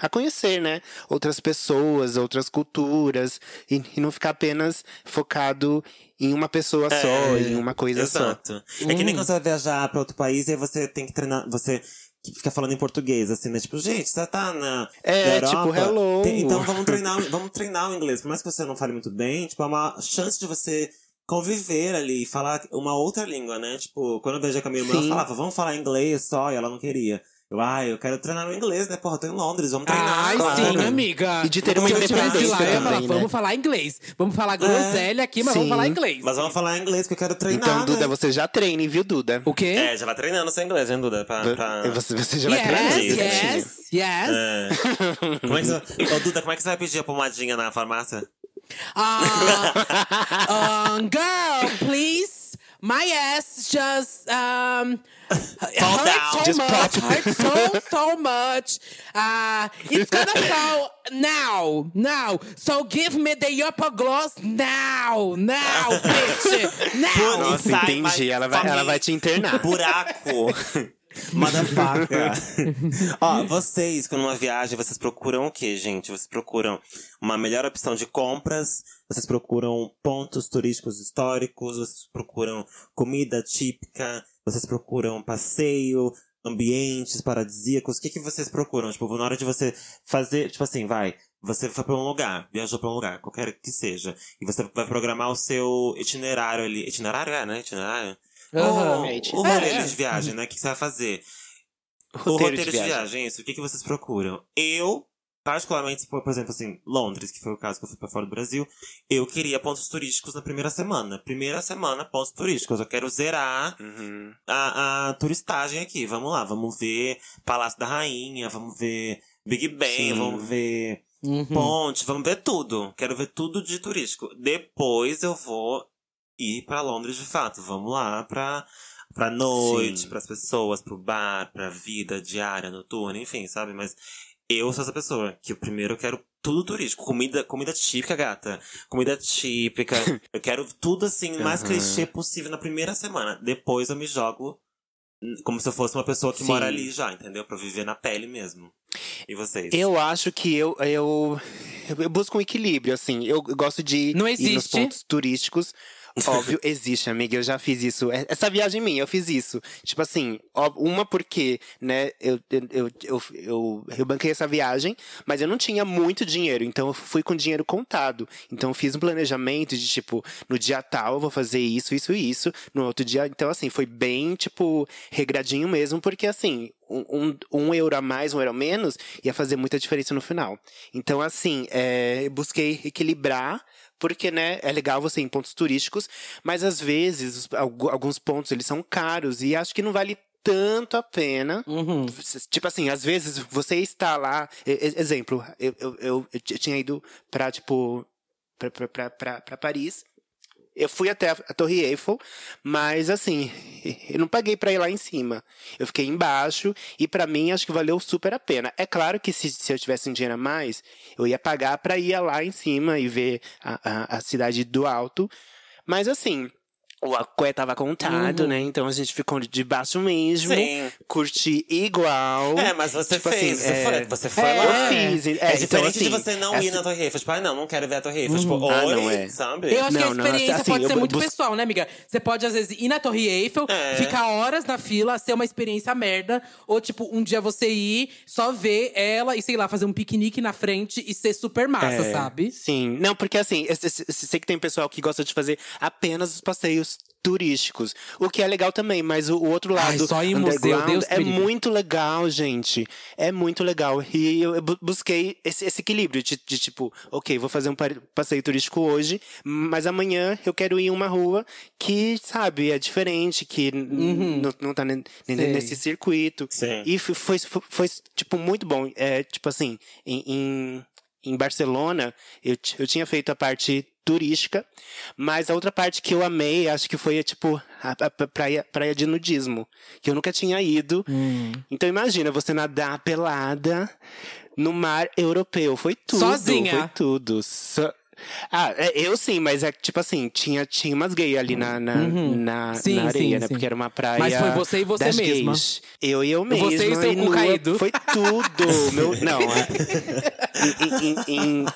a conhecer, né? Outras pessoas, outras culturas. E, e não ficar apenas focado em uma pessoa só, em uma coisa só. Exato. É que nem quando você vai viajar pra outro país e aí você tem que treinar. Você que fica falando em português, assim, né? Tipo, gente, você tá na. É, tipo, Europa, hello. tem- então vamos treinar, vamos treinar o inglês. Por mais que você não fale muito bem, tipo, é uma chance de você conviver ali, falar uma outra língua, né? Tipo, quando eu viajei com a minha irmã, ela Sim. falava, vamos falar inglês só, e ela não queria. Eu, ah, eu quero treinar no inglês, né? Porra, eu tô em Londres, vamos treinar. Ai, claro. sim, amiga. E de ter uma independência lá, também, falar, né? Vamos falar inglês. Vamos falar groselha aqui, mas Sim. vamos falar inglês. Mas vamos falar inglês, porque eu quero treinar. Então, Duda, né? você já treine, viu, Duda? O quê? É, já vai treinando seu inglês, hein, Duda? Pra, pra... Você, você já vai treinar. Yes, treinar, yes, yes. É. Como é que você... Ô, Duda, como é que você vai pedir a pomadinha na farmácia? Uh, um, girl, please. My ass just um Fall hurts down. so Just much, pop. hurts so so much. Uh, it's gonna fall now, now. So give me the upper gloss now, now, bitch, now. Nossa, entendi. Ela vai, ela vai te internar. Buraco! Motherfucker. Ó, vocês, quando uma viagem, vocês procuram o quê, gente? Vocês procuram uma melhor opção de compras, Vocês procuram pontos turísticos históricos, vocês procuram comida típica, vocês procuram passeio, ambientes paradisíacos. O que, que vocês procuram? Tipo, na hora de você fazer, tipo assim, vai. Você foi pra um lugar, viajou pra um lugar, qualquer que seja. E você vai programar o seu itinerário ali. Itinerário é, né? Itinerário? O, o rolê é. de viagem, né? O que você vai fazer? o Roteiro roteiro de de viagem. viagem, isso. O que, que vocês procuram? Eu, particularmente, por por exemplo, assim, Londres, que foi o caso que eu fui pra fora do Brasil, eu queria pontos turísticos na primeira semana. Primeira semana, pontos turísticos. Eu quero zerar Uhum. a, a turistagem aqui. Vamos lá, vamos ver Palácio da Rainha, vamos ver Big Ben, Sim. vamos ver Uhum. Ponte, vamos ver tudo. Quero ver tudo de turístico. Depois eu vou ir pra Londres de fato. Vamos lá pra, pra noite, Sim. pras pessoas, pro bar, pra vida diária, noturna, enfim, sabe? Mas eu sou essa pessoa que eu primeiro eu quero tudo turístico. Comida, comida típica, gata. Comida típica. eu quero tudo assim, o mais Aham. clichê possível na primeira semana. Depois eu me jogo como se eu fosse uma pessoa que Sim. mora ali já, entendeu? Pra viver na pele mesmo. E vocês? Eu acho que eu, eu, eu busco um equilíbrio, assim. Eu gosto de Não ir nos existe. pontos turísticos. Óbvio, existe, amiga. Eu já fiz isso. É- Essa viagem minha, eu fiz isso. Tipo assim, uma porque, né, eu, eu, eu, eu, eu, banquei essa viagem, mas eu não tinha muito dinheiro. Então eu fui com dinheiro contado. Então eu fiz um planejamento de, tipo, no dia tal eu vou fazer isso, isso e isso. No outro dia. Então, assim, foi bem, tipo, regradinho mesmo, porque assim. Um, um, euro a mais, um euro a menos, ia fazer muita diferença no final. Então, assim, é, busquei equilibrar porque, né, é legal você ir em pontos turísticos, mas às vezes alguns pontos eles são caros e acho que não vale tanto a pena. Uhum. Tipo assim, às vezes você está lá. Exemplo, eu, eu, eu, eu tinha ido pra, tipo, pra, pra, pra, pra, pra Paris. Eu fui até a, Torre Eiffel, mas assim, eu não paguei pra ir lá em cima. Eu fiquei embaixo e pra mim acho que valeu super a pena. É claro que se, se eu tivesse um dinheiro a mais, eu ia pagar pra ir lá em cima e ver a, a, a cidade do alto. Mas assim, o Aqué tava contado, Uhum. né? Então a gente ficou de baixo mesmo. Sim. Curti igual. É, mas você Tipo fez, assim, você, é, foi, você foi é, lá. Eu fiz. É, É, então, diferente assim, de você não ir na Torre Eiffel. Tipo, ah, não, não quero ver a Torre Eiffel. Tipo, Ah, oi, não é. sabe? Eu acho que a Não, não, experiência assim, pode ser muito bus- pessoal, né, amiga? Você pode, às vezes, ir na Torre Eiffel, É. ficar horas na fila, ser uma experiência merda. Ou, tipo, um dia você ir, só ver ela e, sei lá, fazer um piquenique na frente e ser super massa, É, sabe? Sim. Não, porque assim, eu sei que tem pessoal que gosta de fazer apenas os passeios turísticos. O que é legal também, mas o, o outro Ai, lado só ir em museu, Deus é livre. muito legal, gente. É muito legal. E eu, eu bu- busquei esse, esse equilíbrio de, de tipo, ok, vou fazer um passeio turístico hoje, mas amanhã eu quero ir em uma rua que, sabe, é diferente, que Uhum. não, não tá nesse circuito. Sim. E foi, foi, foi, tipo, muito bom. É, tipo assim, em, em, em Barcelona, eu, eu tinha feito a parte turística, mas a outra parte que eu amei, acho que foi, tipo, a, a- praia, praia de nudismo, que eu nunca tinha ido. Hum. Então imagina, você nadar pelada no mar europeu. Foi tudo. Sozinha? Foi tudo. So- Ah, é, eu sim, mas é que, tipo assim, tinha, tinha umas gays ali na, na, na, Uhum. Sim, na areia, sim, né? sim. Porque era uma praia. Mas foi você e você mesma? gays. Eu e eu mesma. Você e seu cu caído. Foi tudo. Meu, não, é- em, em, em,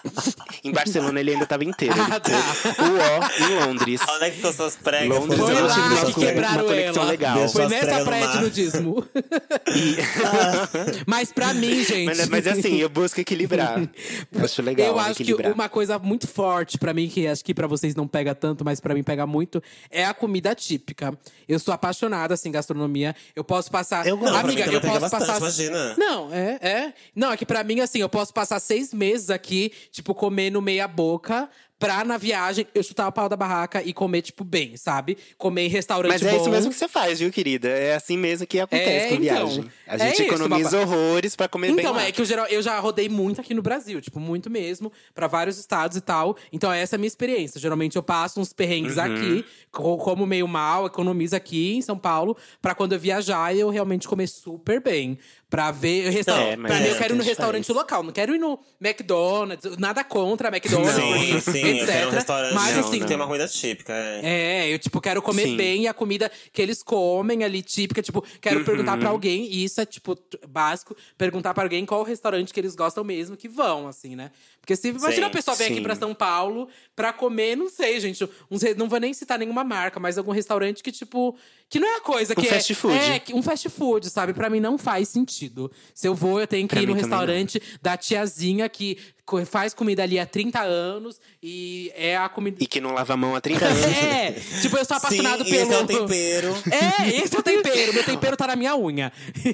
em Barcelona ele ainda tava inteiro. Ah, tá. O ó, em Londres. Onde é que ficou suas pregas? Londres Foi eu Foram- tive lá uma que conexão- quebraram uma conexão ela. legal. Foi nessa praia de nudismo. Mas pra mim, gente. Mas, mas é assim, eu busco equilibrar. Acho legal Eu acho que equilibrar. uma coisa muito forte pra mim, que acho que pra vocês não pega tanto, mas pra mim pega muito, é a comida típica. Eu sou apaixonada, assim, gastronomia. Eu posso passar. Eu. Não, Amiga, eu posso bastante, passar. imagina. Não, é, é. Não, é que pra mim, assim, eu posso passar seis meses aqui, tipo, comendo meia boca. Pra na viagem eu chutar o pau da barraca e comer, tipo, bem, sabe? Comer em restaurante Mas é bom. isso mesmo que você faz, viu, querida? É assim mesmo que acontece É, com então. viagem. A É gente isso, economiza babá. horrores pra comer bem Então, é que eu, geral, eu já rodei muito aqui no Brasil, tipo, muito mesmo, pra vários estados e tal. Então, essa é a minha experiência. Geralmente eu passo uns perrengues Uhum. aqui, co- como meio mal, economizo aqui em São Paulo, pra quando eu viajar eu realmente comer super bem. Pra ver restaurante. É, mas pra mim, é, eu quero ir no restaurante diferença. local, não quero ir no McDonald's, nada contra McDonald's, Sim, sim, eu quero um etc. restaurante Mas Não, assim, que tem uma comida típica. É. é, eu, tipo, quero comer Sim. bem a comida que eles comem ali, típica. Tipo, quero Uhum. perguntar pra alguém, e isso é, tipo, básico, perguntar pra alguém qual o restaurante que eles gostam mesmo, que vão, assim, né? Porque se imagina a pessoa vem aqui pra São Paulo pra comer, não sei, gente, uns não vou nem citar nenhuma marca, mas algum restaurante que, tipo, que não é a coisa Um que fast é. food. É, que- um fast food, sabe? Pra mim não faz sentido. Se eu vou, eu tenho que Pra ir no também não. restaurante da tiazinha que faz comida ali há 30 anos e é a comida. E que não lava a mão há 30 anos. É, tipo, eu sou apaixonado Sim, pelo. esse é o tempero. É, esse é o tempero. Meu tempero tá na minha unha.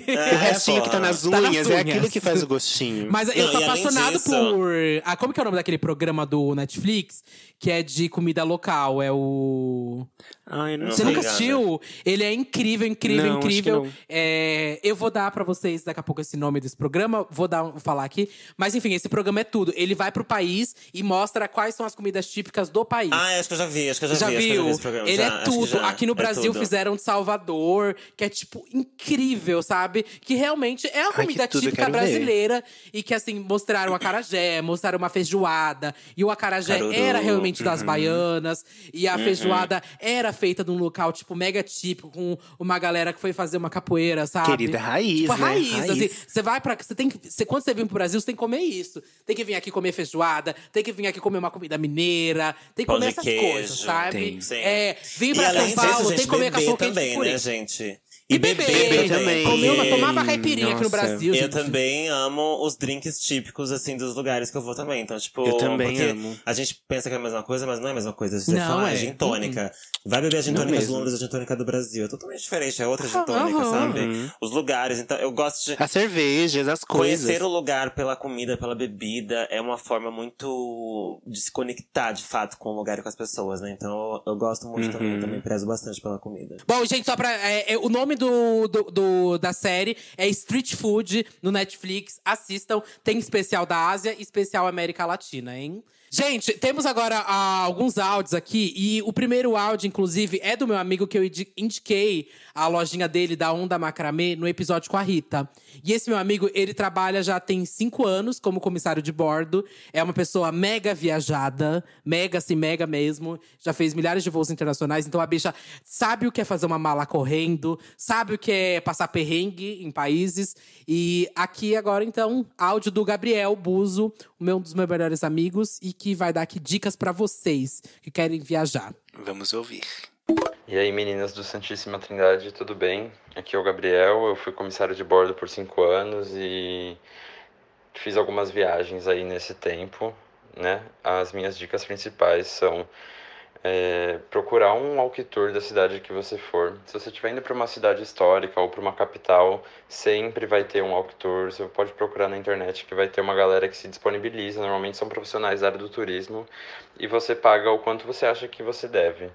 É, o restinho que tá nas Tá nas unhas é unhas. aquilo que faz o gostinho. Mas eu Não, sou apaixonado disso- por. Ah, como que é o nome daquele programa do Netflix? Que é de comida local. É o. Ai, não Você nunca assistiu? Ele é incrível, incrível, Não, incrível. É, eu vou dar pra vocês daqui a pouco esse nome desse programa, vou dar, vou falar aqui. Mas enfim, esse programa é tudo. Ele vai pro país e mostra quais são as comidas típicas do país. Ah, acho que eu já vi, acho que eu já, Já vi. viu? vi esse programa. Ele já, é tudo. já. Aqui no É Brasil tudo. fizeram de Salvador, que é, tipo, incrível, sabe? Que realmente é a Ai, comida eu típica quero ver. brasileira. E que, assim, mostraram o acarajé, mostraram uma feijoada. E o acarajé Caruru. era realmente das Uhum. baianas. E a feijoada era feita num local, tipo, mega típico, com uma galera que foi fazer uma capoeira, sabe? Querida, raiz, tipo, né? raiz, Raiz. assim. Você vai pra. Você tem que. Você, quando você vem pro Brasil, você tem que comer isso. Tem que vir aqui comer feijoada, tem que vir aqui comer uma comida mineira, tem que comer essas queijo. coisas, sabe? Tem. Sim. É, vim E pra além São Paulo, disso, tem que comer cachorro quente também, né, gente? E beber, beber também. Comer uma, tomar uma caipirinha aqui no. Brasil, Eu gente. também amo os drinks típicos, assim, dos lugares que eu vou também. Então, tipo. Eu também porque amo. A gente pensa que é a mesma coisa, mas não é a mesma coisa. Você Não, fala, ah, é. gin tônica. Vai beber a gin Não tônica de mesmo. Londres, a gin tônica do Brasil. É totalmente diferente, é outra gin tônica, Aham. sabe? Os lugares. Então, eu gosto de. As cervejas, as coisas. Conhecer o lugar pela comida, pela bebida, é uma forma muito de se conectar, de fato, com o lugar e com as pessoas, né? Então, eu, eu gosto muito Uhum. também, também prezo bastante pela comida. Bom, gente, só pra. é, é, o nome do, do, do- da série é Street Food no Netflix. Assistam. Tem especial da Ásia e especial América Latina, hein? Gente, temos agora ah, alguns áudios aqui. E o primeiro áudio, inclusive, é do meu amigo que eu indi- indiquei a lojinha dele da Onda Macramê no episódio com a Rita. E esse meu amigo, ele trabalha já tem cinco anos como comissário de bordo. É uma pessoa mega viajada, mega, assim, mega mesmo. Já fez milhares de voos internacionais. Então a bicha sabe o que é fazer uma mala correndo, sabe o que é passar perrengue em países. E aqui agora, então, áudio do Gabriel Buzo, um dos meus melhores amigos, e que vai dar aqui dicas pra vocês que querem viajar. Vamos ouvir. E aí, meninas do Santíssima Trindade, tudo bem? Aqui é o Gabriel, eu fui comissário de bordo por cinco anos e fiz algumas viagens aí nesse tempo, né? As minhas dicas principais são é, procurar um walk tour da cidade que você for. Se você estiver indo para uma cidade histórica ou para uma capital, sempre vai ter um walk tour. Você pode procurar na internet que vai ter uma galera que se disponibiliza. Normalmente são profissionais da área do turismo e você paga o quanto você acha que você deve.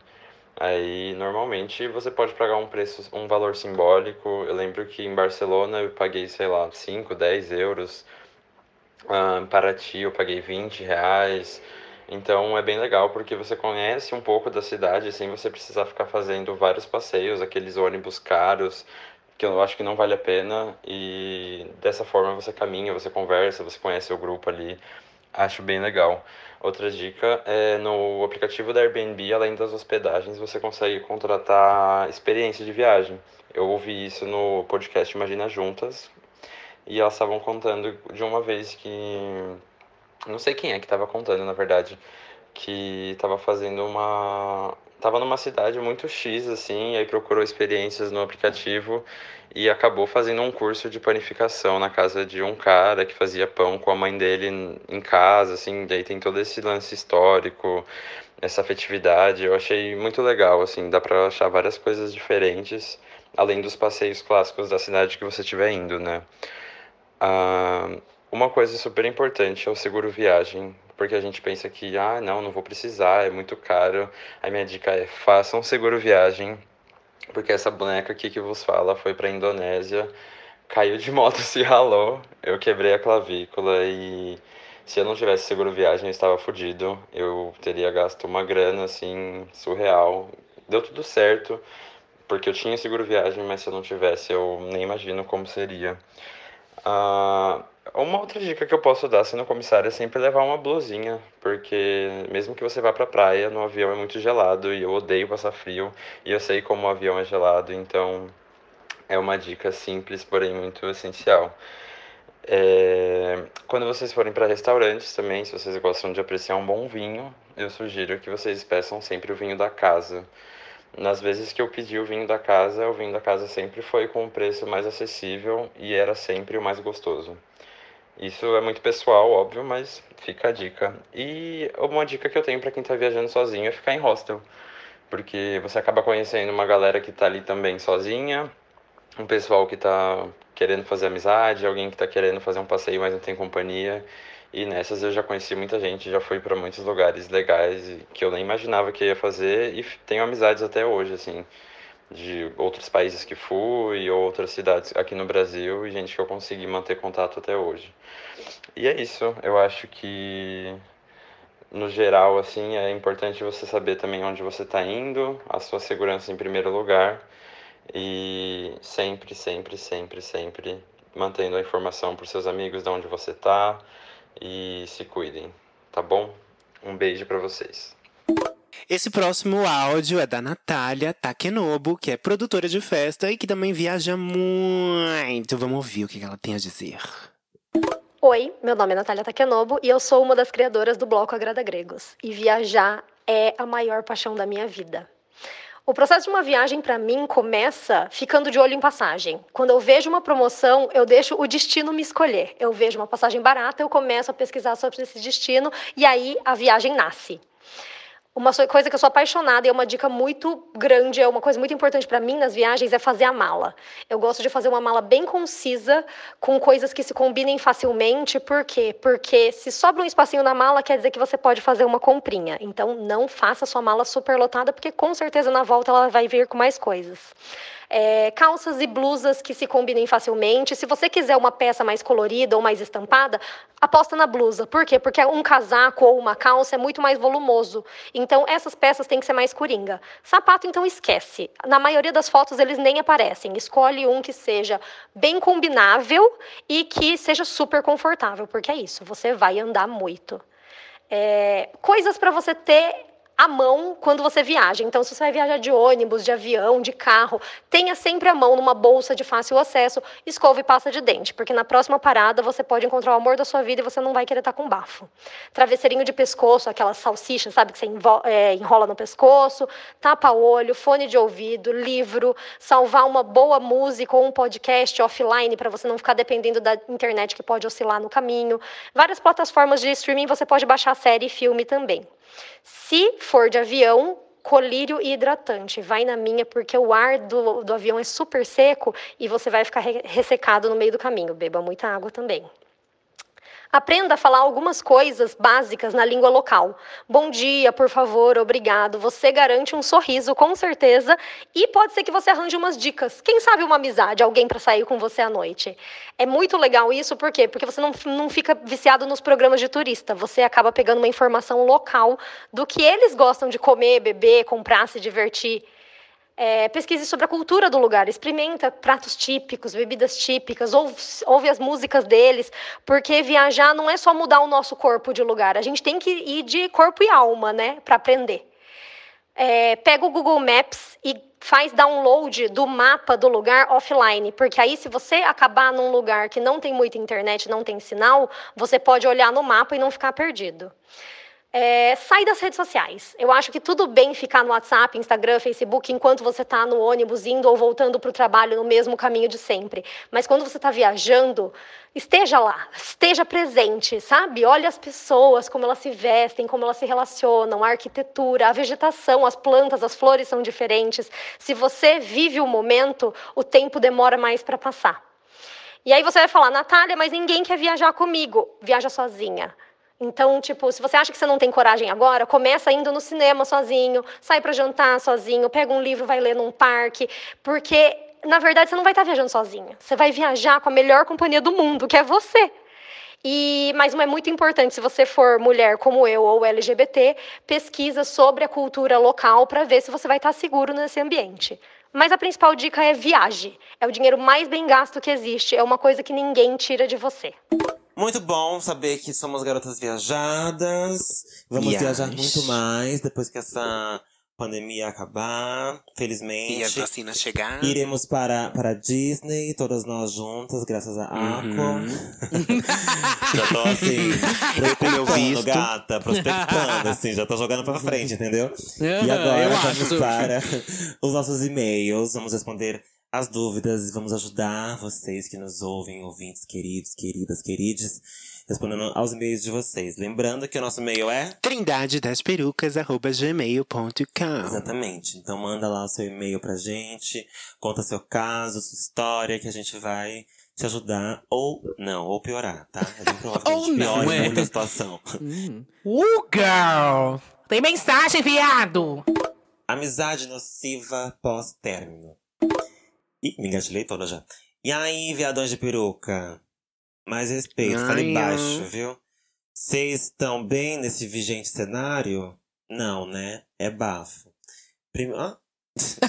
Aí, normalmente, você pode pagar um preço, um valor simbólico. Eu lembro que em Barcelona eu paguei, sei lá, 5, 10 euros. Ah, em Paraty eu paguei 20 reais. Então é bem legal porque você conhece um pouco da cidade sem você precisar ficar fazendo vários passeios, aqueles ônibus caros que eu acho que não vale a pena e dessa forma você caminha, você conversa, você conhece o grupo ali. Acho bem legal. Outra dica é no aplicativo da Airbnb, além das hospedagens, você consegue contratar experiência de viagem. Eu ouvi isso no podcast Imagina Juntas e elas estavam contando de uma vez que não sei quem é que estava contando, na verdade, que estava fazendo uma tava numa cidade muito X assim, aí procurou experiências no aplicativo e acabou fazendo um curso de panificação na casa de um cara que fazia pão com a mãe dele em casa, assim, daí tem todo esse lance histórico, essa afetividade, eu achei muito legal, assim, dá para achar várias coisas diferentes, além dos passeios clássicos da cidade que você estiver indo, né? Ah, uma coisa super importante é o seguro viagem, porque a gente pensa que, ah, não, não vou precisar, é muito caro. A minha dica é: faça um seguro viagem, porque essa boneca aqui que vos fala foi para Indonésia, caiu de moto, se ralou, eu quebrei a clavícula e se eu não tivesse seguro viagem eu estava fodido, eu teria gasto uma grana assim surreal. Deu tudo certo, porque eu tinha seguro viagem, mas se eu não tivesse eu nem imagino como seria. Ah, uma outra dica que eu posso dar sendo comissário é sempre levar uma blusinha, porque mesmo que você vá pra praia, no avião é muito gelado e eu odeio passar frio e eu sei como o avião é gelado, então é uma dica simples, porém muito essencial. É... Quando vocês forem para restaurantes também, se vocês gostam de apreciar um bom vinho, eu sugiro que vocês peçam sempre o vinho da casa. Nas vezes que eu pedi o vinho da casa, o vinho da casa sempre foi com o preço mais acessível e era sempre o mais gostoso. Isso é muito pessoal, óbvio, mas fica a dica. E uma dica que eu tenho para quem está viajando sozinho é ficar em hostel, porque você acaba conhecendo uma galera que está ali também sozinha, um pessoal que está querendo fazer amizade, alguém que está querendo fazer um passeio, mas não tem companhia. E nessas eu já conheci muita gente, já fui para muitos lugares legais que eu nem imaginava que ia fazer e tenho amizades até hoje, assim, de outros países que fui, outras cidades aqui no Brasil e gente que eu consegui manter contato até hoje. E é isso, eu acho que no geral, assim, é importante você saber também onde você está indo, a sua segurança em primeiro lugar e sempre, sempre, sempre, sempre mantendo a informação para seus amigos de onde você está e se cuidem, tá bom? Um beijo para vocês. Esse próximo áudio é da Natália Takenobu, que é produtora de festa e que também viaja muito. Vamos ouvir o que ela tem a dizer. Oi, meu nome é Natália Takenobo e eu sou uma das criadoras do Bloco Agrada Gregos. E viajar é a maior paixão da minha vida. O processo de uma viagem para mim começa ficando de olho em passagem. Quando eu vejo uma promoção, eu deixo o destino me escolher. Eu vejo uma passagem barata, eu começo a pesquisar sobre esse destino e aí a viagem nasce. Uma coisa que eu sou apaixonada e é uma dica muito grande, é uma coisa muito importante para mim nas viagens é fazer a mala. Eu gosto de fazer uma mala bem concisa, com coisas que se combinem facilmente. Por quê? Porque se sobra um espacinho na mala, quer dizer que você pode fazer uma comprinha. Então não faça sua mala super lotada, porque com certeza na volta ela vai vir com mais coisas é, calças e blusas que se combinem facilmente. Se você quiser uma peça mais colorida ou mais estampada, aposta na blusa. Por quê? Porque um casaco ou uma calça é muito mais volumoso. Então, essas peças têm que ser mais coringa. Sapato, então, esquece. Na maioria das fotos, eles nem aparecem. Escolhe um que seja bem combinável e que seja super confortável, porque é isso, você vai andar muito. É, coisas para você ter à mão quando você viaja. Então, se você vai viajar de ônibus, de avião, de carro, tenha sempre a mão numa bolsa de fácil acesso, escova e pasta de dente, porque na próxima parada você pode encontrar o amor da sua vida e você não vai querer estar com bafo. Travesseirinho de pescoço, aquelas salsichas, sabe, que você é, enrola no pescoço, tapa-olho, fone de ouvido, livro, salvar uma boa música ou um podcast offline para você não ficar dependendo da internet que pode oscilar no caminho. Várias plataformas de streaming você pode baixar série e filme também. Se for de avião, colírio e hidratante. Vai na minha, porque o ar do, do avião é super seco e você vai ficar re ressecado no meio do caminho. Beba muita água também. Aprenda a falar algumas coisas básicas na língua local. Bom dia, por favor, obrigado. Você garante um sorriso, com certeza. E pode ser que você arranje umas dicas. Quem sabe uma amizade, alguém para sair com você à noite. É muito legal isso, por quê? Porque você não, não fica viciado nos programas de turista. Você acaba pegando uma informação local do que eles gostam de comer, beber, comprar, se divertir. É, pesquise sobre a cultura do lugar, experimenta pratos típicos, bebidas típicas, ouve, ouve, as músicas deles, porque viajar não é só mudar o nosso corpo de lugar, a gente tem que ir de corpo e alma, né, para aprender. É, pega o Google Maps e faz download do mapa do lugar offline, porque aí se você acabar num lugar que não tem muita internet, não tem sinal, você pode olhar no mapa e não ficar perdido. É, sai das redes sociais. Eu acho que tudo bem ficar no WhatsApp, Instagram, Facebook, enquanto você está no ônibus indo ou voltando para o trabalho no mesmo caminho de sempre. Mas quando você está viajando, esteja lá, esteja presente, sabe? Olhe as pessoas, como elas se vestem, como elas se relacionam, a arquitetura, a vegetação, as plantas, as flores são diferentes. Se você vive o momento, o tempo demora mais para passar. E aí você vai falar, Natália, mas ninguém quer viajar comigo. Viaja sozinha. Então, tipo, se você acha que você não tem coragem agora, começa indo no cinema sozinho, sai para jantar sozinho, pega um livro, vai ler num parque, porque na verdade você não vai estar viajando sozinha. Você vai viajar com a melhor companhia do mundo, que é você. E, mas é muito importante, se você for mulher como eu ou LGBT, pesquisa sobre a cultura local para ver se você vai estar seguro nesse ambiente. Mas a principal dica é viaje. É o dinheiro mais bem gasto que existe, é uma coisa que ninguém tira de você. Muito bom saber que somos garotas viajadas. Vamos yes. viajar muito mais depois que essa pandemia acabar, felizmente. E as vacinas chegar. Iremos para, para Disney, todas nós juntas, graças a uhum. já tô assim, prospectando, gata, prospectando, assim, já tô jogando pra frente, entendeu? Uhum, e agora vamos acho. para os nossos e-mails, vamos responder as dúvidas e vamos ajudar vocês que nos ouvem, ouvintes queridos, queridas, queridos, respondendo aos e-mails de vocês. Lembrando que o nosso e-mail é trindade das perucas@gmail.com. Exatamente. Então manda lá o seu e-mail pra gente, conta seu caso, sua história que a gente vai te ajudar ou não, ou piorar, tá? A gente provavelmente ou piora é. muita situação. Hum. Uh, girl! Tem mensagem, viado! Amizade nociva pós-término. Ih, me engatilhei toda já. E aí, viadões de peruca? Mais respeito, Ai, fale baixo, viu? Vocês estão bem nesse vigente cenário? Não, né? É bafo. Prime... Ah?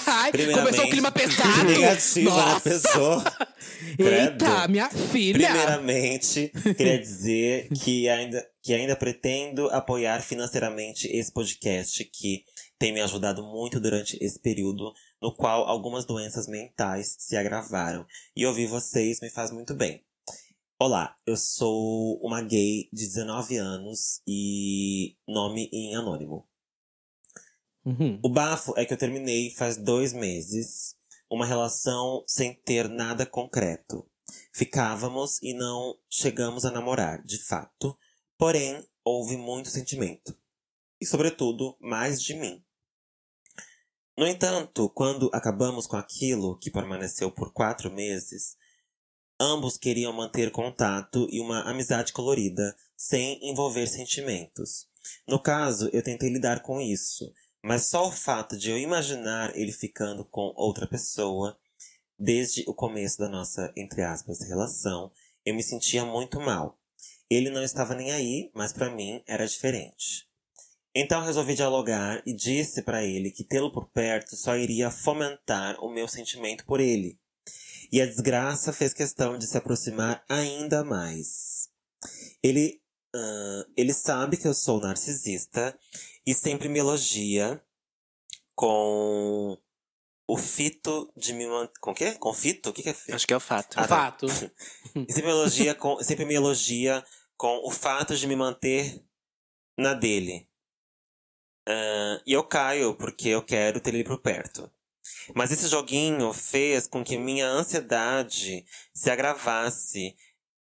Ai, começou o clima pesado. Negativa Nossa. na pessoa. Eita, minha filha. Primeiramente, queria dizer que ainda, que ainda pretendo apoiar financeiramente esse podcast que tem me ajudado muito durante esse período no qual algumas doenças mentais se agravaram. E ouvir vocês me faz muito bem. Olá, eu sou uma gay de 19 anos e nome em anônimo. Uhum. O bafo é que eu terminei faz dois meses uma relação sem ter nada concreto. Ficávamos e não chegamos a namorar, de fato, porém houve muito sentimento. E, sobretudo, mais de mim. No entanto, quando acabamos com aquilo que permaneceu por quatro meses, ambos queriam manter contato e uma amizade colorida, sem envolver sentimentos. No caso, eu tentei lidar com isso, mas só o fato de eu imaginar ele ficando com outra pessoa, desde o começo da nossa, entre aspas, relação, eu me sentia muito mal. Ele não estava nem aí, mas para mim era diferente. Então resolvi dialogar e disse para ele que tê-lo por perto só iria fomentar o meu sentimento por ele. E a desgraça fez questão de se aproximar ainda mais. Ele, uh, ele sabe que eu sou narcisista e sempre me elogia com o fito de me manter. Com o quê? Com fito? O que, que é fito? Acho que é o fato. Ah, fato. sempre me elogia com, sempre me elogia com o fato de me manter na dele. Uh, e eu caio porque eu quero ter ele por perto. Mas esse joguinho fez com que minha ansiedade se agravasse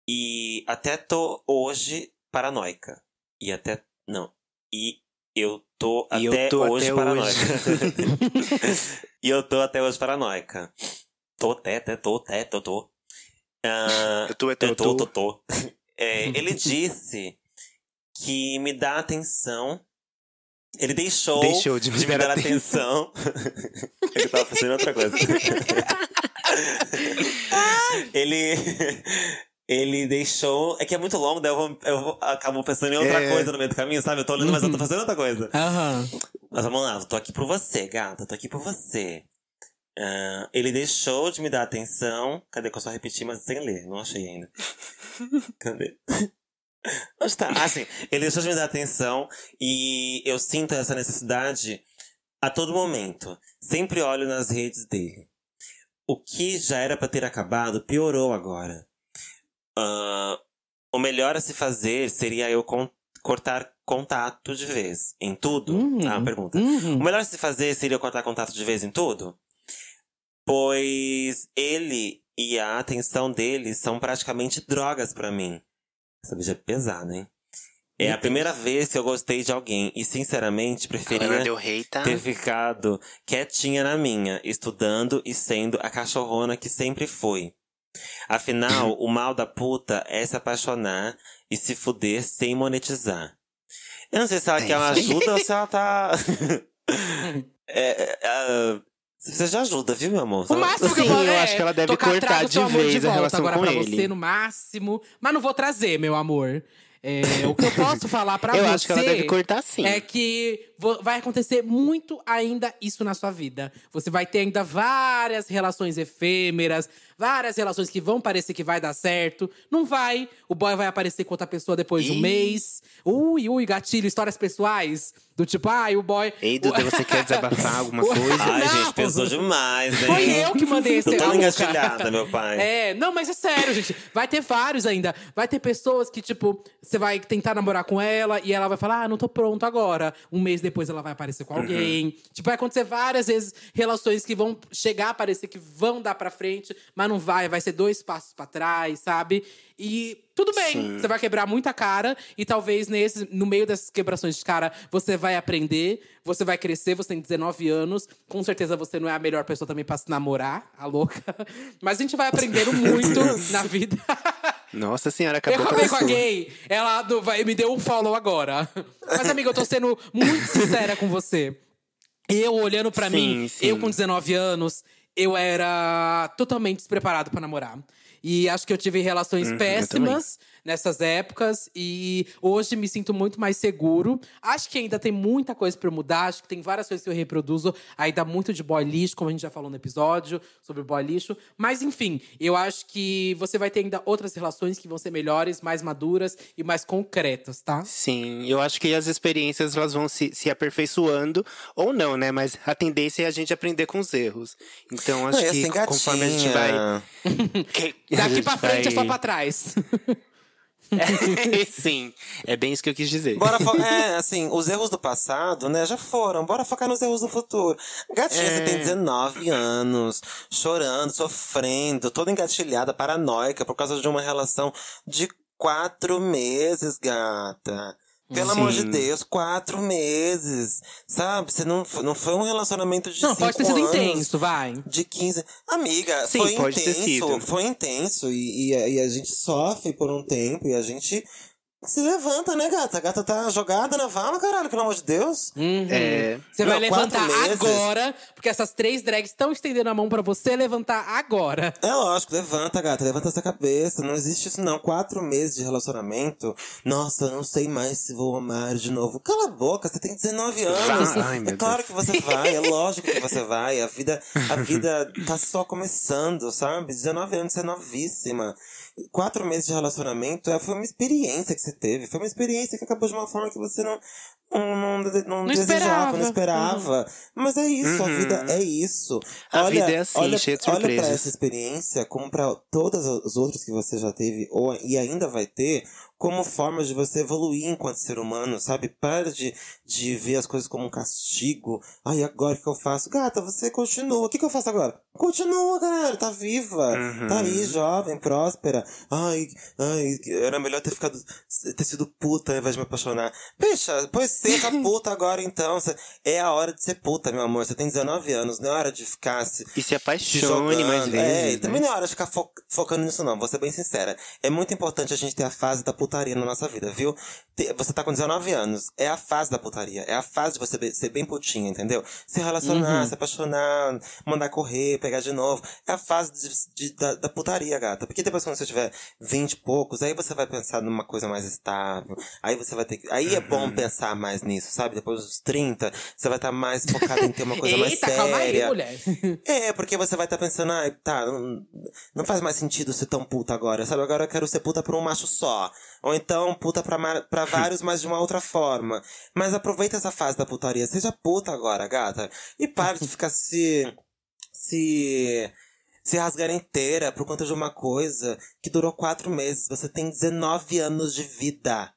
e até tô hoje paranoica. E até. Não. E Eu tô E eu até tô hoje até paranoica. e eu tô até hoje paranoica. Tô, até, até, tô, até, tô, tô. Ah, Eu tô, eu tô, eu tô, tô, tô. É, ele disse que me dá atenção. Ele deixou, Deixou de me dar atenção. ele tava fazendo outra coisa. ele. Ele deixou. É que é muito longo, daí eu, vou, eu vou- acabo pensando em outra É. coisa no meio do caminho, sabe? Eu tô olhando, mas eu tô fazendo outra coisa. Aham. Mas vamos lá, eu tô aqui por você, gata, eu tô aqui por você. Ah, ele deixou de me dar atenção. Cadê que eu só repeti, mas sem ler? Não achei ainda. Cadê? Onde tá? Ah, sim. Ele deixou de me dar atenção e eu sinto essa necessidade a todo momento. Sempre olho nas redes dele. O que já era pra ter acabado piorou agora. Ah, o melhor a se fazer seria eu con- cortar contato de vez. Em tudo? Ah, uma pergunta. Uhum. O melhor a se fazer seria eu cortar contato de vez em tudo? Pois ele e a atenção dele são praticamente drogas pra mim. Essa bicha é pesada, hein? É a primeira vez que eu gostei de alguém e, sinceramente, preferia Rey tá. ter ficado quietinha na minha, estudando e sendo a cachorrona que sempre foi. Afinal, o mal da puta é se apaixonar e se fuder sem monetizar. Eu não sei se ela É quer uma ajuda ou se ela tá. É, é, é, você já ajuda, viu, meu amor? O máximo que eu Sim, vou eu é acho que ela deve tocar cortar trago de seu amor vez a volta relação agora com pra ele. você no máximo. Mas não vou trazer, meu amor. É, o que eu posso falar pra Eu você acho que ela deve cortar sim. é que vai acontecer muito ainda isso na sua vida. Você vai ter ainda várias relações efêmeras, várias relações que vão parecer que vai dar certo. Não vai. O boy vai aparecer com outra pessoa depois de um mês. Ui, ui, gatilho, histórias pessoais. Do tipo, ai, o boy. Ei, Duda, você quer desabafar alguma coisa? Ai, Não. gente, pensou demais, hein? Foi eu que mandei esse Tô engatilhada, meu pai. É, não, mas é sério, gente. Vai ter vários ainda. Vai ter pessoas que, tipo, você vai tentar namorar com ela e ela vai falar, ah, não tô pronto agora. Um mês depois ela vai aparecer com alguém. Tipo, vai acontecer várias vezes relações que vão chegar a parecer que vão dar pra frente, mas não vai. Vai ser dois passos pra trás, sabe? E tudo bem, você vai quebrar muita cara e talvez nesse, no meio dessas quebrações de cara você vai aprender, você vai crescer, você tem 19 anos, com certeza você não é a melhor pessoa também pra se namorar, a louca. Mas a gente vai aprendendo muito na vida. Nossa senhora, Eu acabou acabei com a gay, ela vai- me deu um follow agora. Mas, amiga, eu tô sendo muito sincera com você. Eu olhando pra Sim, mim, sim. eu com 19 anos, eu era totalmente despreparado pra namorar. E acho que eu tive relações Uhum, eu péssimas nessas épocas e hoje me sinto muito mais seguro. Acho que ainda tem muita coisa pra eu mudar, acho que tem várias coisas que eu reproduzo, ainda muito de boy lixo, como a gente já falou no episódio sobre boy lixo. Mas enfim, eu acho que você vai ter ainda outras relações que vão ser melhores, mais maduras e mais concretas, tá? Sim, eu acho que as experiências elas vão se, se aperfeiçoando, ou não, né? Mas a tendência é a gente aprender com os erros. Então acho Não, que assim, conforme a gente vai. Daqui pra frente é só vai- pra Sim, é bem isso que eu quis dizer. Bora é, assim, os erros do passado, né, já foram. Bora focar nos erros do futuro. Gatinha, você É. tem 19 anos, chorando, sofrendo, toda engatilhada, paranoica, por causa de uma relação de quatro meses, gata. Pelo amor de Sim. Deus, quatro meses. Sabe? Você não, não foi um relacionamento de Não, cinco pode ter sido anos. intenso, vai. De 15. Amiga, Sim, foi pode ter intenso. sido. Foi intenso. E, e, a- e a gente sofre por um tempo e a gente se levanta, né, gata? A gata tá jogada na vala, caralho, pelo amor de Deus. Uhum. É, Você vai Não, levantar agora, porque essas três drags estão estendendo a mão pra você levantar agora. É lógico, levanta, gata, levanta essa cabeça. Não existe isso, não. Quatro meses de relacionamento. Nossa, eu não sei mais se vou amar de novo. Cala a boca, você tem 19 anos. Vai, é claro Deus. que você vai, é lógico que você vai. A vida, a vida tá só começando, sabe? 19 anos, você é novíssima. Quatro meses de relacionamento é, foi uma experiência que você teve. Foi uma experiência que acabou de uma forma que você não, não, não, não Não desejava, esperava. não esperava. Mas é isso, a Uhum. vida é isso. A olha, vida é assim, olha, cheia de Olha pra essa experiência, como pra todas as outras que você já teve ou, e ainda vai ter, como forma de você evoluir enquanto ser humano, sabe? Para de, de ver as coisas como um castigo. Ai, agora o que eu faço? Gata, você continua. O que, que eu faço agora? Continua, cara, tá viva. Uhum. Tá aí, jovem, próspera. Ai, ai, era melhor ter ficado. ter sido puta ao invés de me apaixonar. Bicha, pois seja puta agora então. É a hora de ser puta, meu amor. Você tem 19 anos, não é hora de ficar se. E se apaixone mais vezes. É, né? também não é hora de ficar fo- focando nisso, não. Vou ser bem sincera. É muito importante a gente ter a fase da putaria na nossa vida, viu? Você tá com 19 anos. É a fase da putaria. É a fase de você ser bem putinha, entendeu? Se relacionar, Uhum. se apaixonar, mandar correr, pegar de novo. É a fase de- de- da, da putaria, gata. Porque depois quando você tiver 20 e poucos, aí você vai pensar numa coisa mais estável. Aí você vai ter que. Aí é bom Uhum. pensar mais nisso, sabe? Depois dos 30, você vai estar mais focado em ter uma coisa mais Eita, séria. calma aí, mulher. É, porque você vai estar pensando, ah, tá, não, não faz mais sentido ser tão puta agora, sabe? Agora eu quero ser puta pra um macho só. Ou então puta pra, pra vários, mas de uma outra forma. Mas aproveita essa fase da putaria. Seja puta agora, gata. E pare de ficar se. se. se rasgar inteira por conta de uma coisa que durou quatro meses. Você tem 19 anos de vida.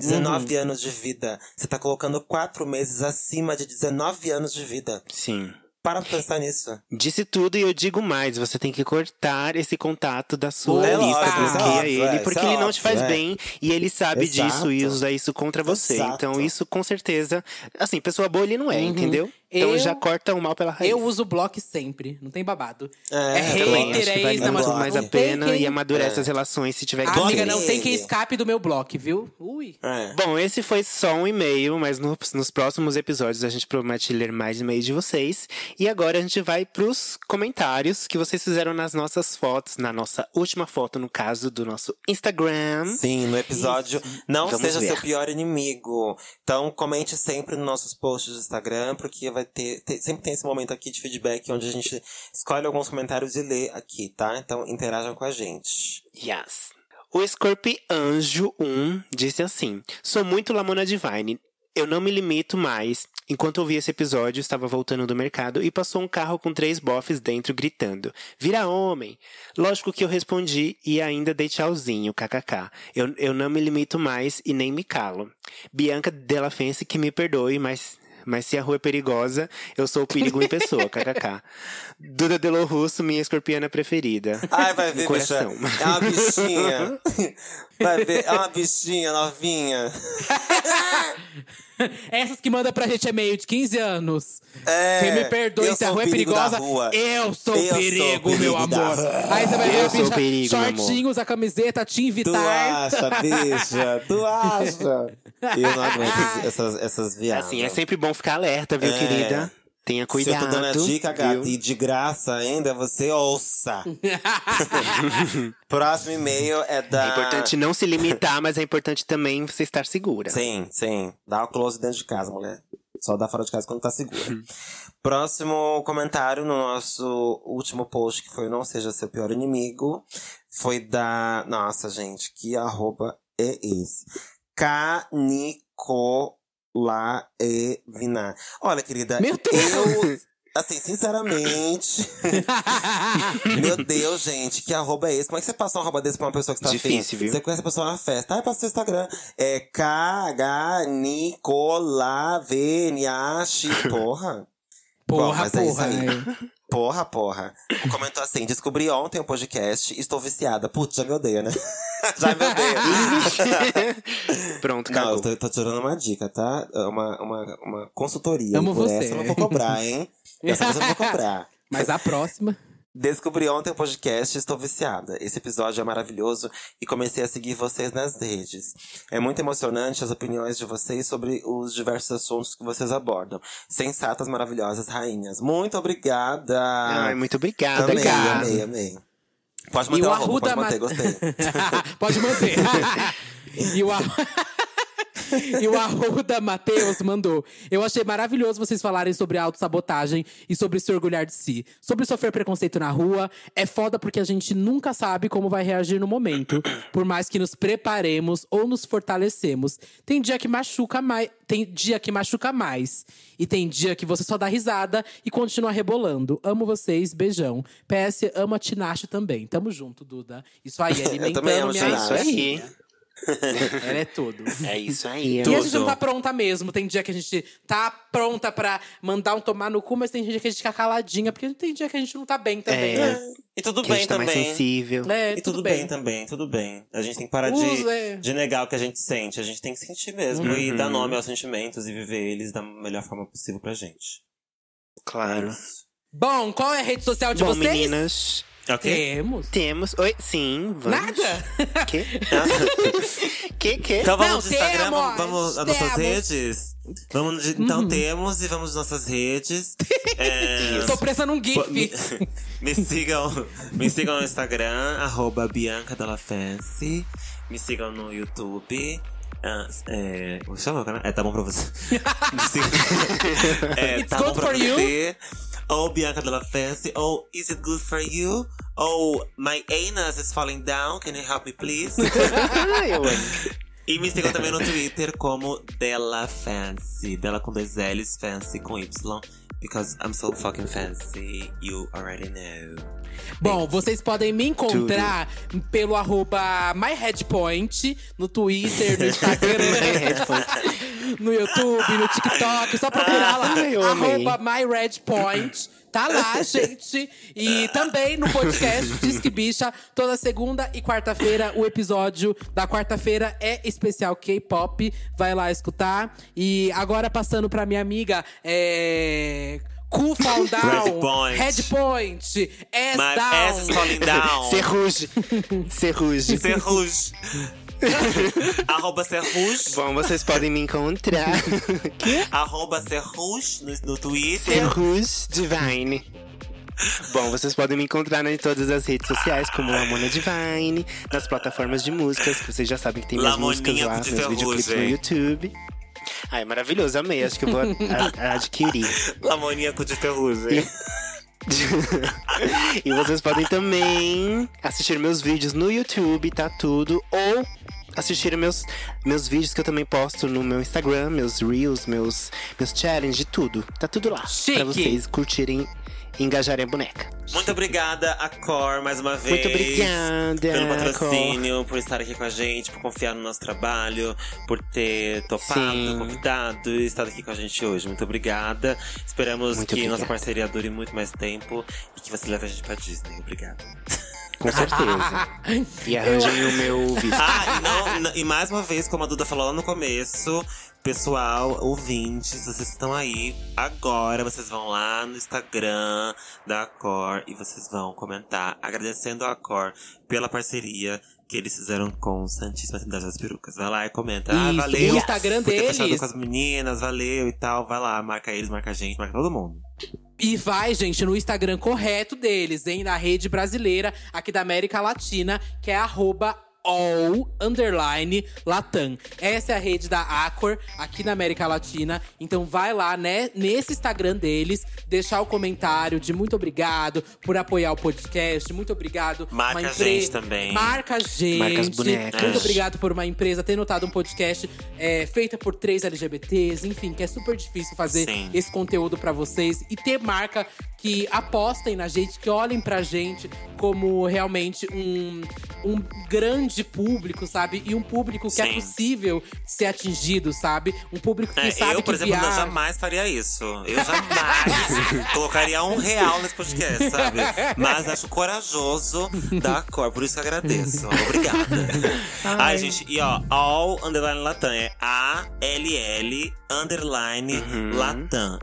19 anos de vida. Você tá colocando quatro meses acima de 19 anos de vida. Sim. Para pensar nisso. Disse tudo e eu digo mais, você tem que cortar esse contato da sua É lista, é bloqueia óbvio, ele, é, porque é ele não te faz é. bem e ele sabe Exato. disso e usa isso contra você. Exato. Então isso com certeza, assim, pessoa boa ele não é, entendeu? Então Eu- já corta o mal pela raiz. Eu uso bloco sempre, não tem babado. É, É hater, é vale isso, não, muito mas mais a pena quem- e amadurece É. as relações se tiver que Amiga, ser. não tem quem escape do meu bloco, viu? Ui. É. Bom, esse foi só um e-mail, mas no- nos próximos episódios a gente promete ler mais e-mails de vocês. E agora a gente vai pros comentários que vocês fizeram nas nossas fotos, na nossa última foto, no caso do nosso Instagram. Sim, no episódio Não Vamos Seja ver. Seu Pior Inimigo. Então, comente sempre nos nossos posts do Instagram, porque vai ter, ter- Sempre tem esse momento aqui de feedback onde a gente escolhe alguns comentários e lê aqui, tá? Então, interajam com a gente. Yes. O Scorpionjo 1 disse assim: Sou muito Lamona Divine. Eu não me limito mais. Enquanto ouvi esse episódio, estava voltando do mercado e passou um carro com três bofes dentro gritando: Vira homem! Lógico que eu respondi e ainda dei tchauzinho, kkk. Eu, eu não me limito mais e nem me calo. Bianca Della Fence que me perdoe, mas. Mas se a rua é perigosa, eu sou o perigo em pessoa, kkk. Duda Delo Russo, minha escorpiana preferida. Ai, vai ver, bicha. coração. É uma bichinha. Vai ver, é uma bichinha novinha. Essas que mandam pra gente e-mail de 15 anos. É, Quem me perdoe se a sou rua é perigosa, rua. eu sou o Eu sou perigo, perigo meu amor. Aí você vai ver Eu sou bicho, perigo, shortinhos, a camiseta, Tim Tu Vitar. acha, bicha? Tu acha? Eu não aguento essas, essas viagens. Assim, é sempre bom ficar alerta, viu, É. querida? Tenha cuidado. Se eu tô dando a dica, gata, e de graça ainda, você ouça. Próximo e-mail é da. É importante não se limitar, mas é importante também você estar segura. Sim, sim. Dá o close dentro de casa, mulher. Só dá fora de casa quando tá segura. Próximo comentário no nosso último post, que foi Não Seja Seu Pior Inimigo, foi da. Nossa, gente, que arroba é esse? Canicolaevina. Olha, querida, Meu Deus! eu. Assim, sinceramente. Meu Deus, gente, que arroba é esse? Como é que você passa um arroba desse pra uma pessoa que está Difícil, viu? Você conhece a pessoa na festa. Ai, passa seu Instagram. É K-H-Nicolaveniachi. Porra. Bom, Porra, mas é porra. né? Porra, porra. Comentou assim: descobri ontem o podcast, estou viciada. Putz, já me odeia, né? já me odeia. Pronto, Não, acabou. eu tô, tô tirando uma dica, tá? É Uma, uma, uma consultoria. Amo Por você. essa eu não vou cobrar, hein? Essa eu não vou cobrar. Mas a próxima. Descobri ontem o podcast e estou viciada. Esse episódio é maravilhoso e comecei a seguir vocês nas redes. É muito emocionante as opiniões de vocês sobre os diversos assuntos que vocês abordam. Sensatas, maravilhosas rainhas. Muito obrigada! Ai, muito obrigada. amei, obrigado. amei, amei. Pode E manter o o arroba, pode manter, Ma- gostei. Pode manter. e o Ar- E o Arruda Matheus mandou. Eu achei maravilhoso vocês falarem sobre autossabotagem e sobre se orgulhar de si. Sobre sofrer preconceito na rua. É foda porque a gente nunca sabe como vai reagir no momento. Por mais que nos preparemos ou nos fortalecemos. Tem dia que machuca mais. Tem dia que machuca mais. E tem dia que você só dá risada e continua rebolando. Amo vocês, beijão. PS, amo a Tinashe também. Tamo junto, Duda. Isso aí, alimentando também amo minha Tinashe. Isso aí. Ela é tudo. É isso aí. E a gente Tudo. não tá pronta mesmo. Tem dia que a gente tá pronta pra mandar um tomar no cu, mas tem dia que a gente fica caladinha, porque tem dia que a gente não tá bem também. É. né? E tudo Que a bem gente tá mais também. sensível. É, E tudo, bem. também, tudo bem. A gente tem que parar de, é. de negar o que a gente sente. A gente tem que sentir mesmo Uhum. e dar nome aos sentimentos e viver eles da melhor forma possível pra gente. Claro. Bom, qual é a rede social de Bom, vocês? meninas, Ok? Temos. temos. Oi, sim, vamos. Nada? Que? que, que? Então vamos Não, no Instagram, temos, vamos, às nossas temos. Uhum. redes? Vamos, então temos e vamos nas nossas redes. É, Tô prestando um pô, me, GIF. me sigam, me sigam no Instagram, arroba Bianca Della Fancy. Me sigam no YouTube. Ah, é, como chama canal? É, tá bom pra você. É, It's tá bom pra for you. você. Ou Bianca Della Fancy. Ou Is it good for you? Ou My anus is falling down. Can you help me please? Ai, eu amo. E me sigam também no Twitter como Della Fancy. Della com dois L's, Fancy com Y. Because I'm so fucking fancy, you already know. Bom, vocês podem me encontrar pelo arroba MyHeadPoint no Twitter, no Instagram, no YouTube, no TikTok. Só procurar lá. Ai, arroba MyRedPoint. Tá lá, gente. E também no podcast Disque Bicha, toda segunda e quarta-feira. O episódio da quarta-feira é especial K-pop. Vai lá escutar. E agora passando pra minha amiga, é. Cool Fall Down, Red Point. Head Point, Ass My Down. ass is falling down. Serruge. Serruge. Serruge. Arroba Serruge. Bom, vocês podem me encontrar. Arroba Serruge no, no Twitter. Serruge Divine. Bom, vocês podem me encontrar em todas as redes sociais, como Lamona Divine, nas plataformas de músicas, que vocês já sabem que tem minhas Lamoninha músicas lá, meus videoclipes no ferrugem. YouTube. Ai, maravilhoso, amei. Acho que eu vou adquirir. Lamoníaco de ferrugem. e vocês podem também assistir meus vídeos no YouTube, tá tudo. Ou assistir meus, meus vídeos que eu também posto no meu Instagram, meus Reels, meus, meus challenges, tudo. Tá tudo lá. Chique. Pra vocês curtirem e engajarem a boneca. Muito obrigada a Cor mais uma vez. Muito obrigada, Pelo patrocínio, por estar aqui com a gente, por confiar no nosso trabalho, por ter topado, Sim. convidado e estado aqui com a gente hoje. Muito obrigada. Esperamos Muito que obrigada. nossa parceria dure muito mais tempo e que você leve a gente pra Disney. Obrigado. Com certeza. e arranjem o meu visto. Ah, e, não- e mais uma vez, como a Duda falou lá no começo, pessoal, ouvintes, vocês estão aí agora. Vocês vão lá no Instagram da Cor e vocês vão comentar agradecendo a Cor pela parceria que eles fizeram com o Santíssima Trindade das Perucas. Vai lá e comenta. ah, Isso, valeu. o Instagram por ter fechado deles. com as meninas, valeu e tal. Vai lá, marca eles, marca a gente, marca todo mundo. E vai, gente, no Instagram correto deles, hein? Na rede brasileira aqui da América Latina, que é arroba all underline latam. Essa é a rede da Acor aqui na América Latina. Então vai lá, né, nesse Instagram deles, deixar o comentário de muito obrigado por apoiar o podcast, muito obrigado. Marca a empre- gente também. Marca a gente. Marca as bonecas. Muito obrigado por uma empresa ter notado um podcast é, feita por três LGBTs, enfim, que é super difícil fazer Sim. esse conteúdo pra vocês e ter marca que apostem na gente, que olhem pra gente como realmente um, um grande público, sabe? E um público que é Sim. possível ser atingido, sabe? Um público que É, sabe eu, por que exemplo, viaja. jamais faria isso. Eu jamais colocaria um real nesse podcast, sabe? Mas acho corajoso da cor, por isso que eu agradeço. Obrigada. Ai, gente, e ó, all underline Latam é A-L-L underline Latam.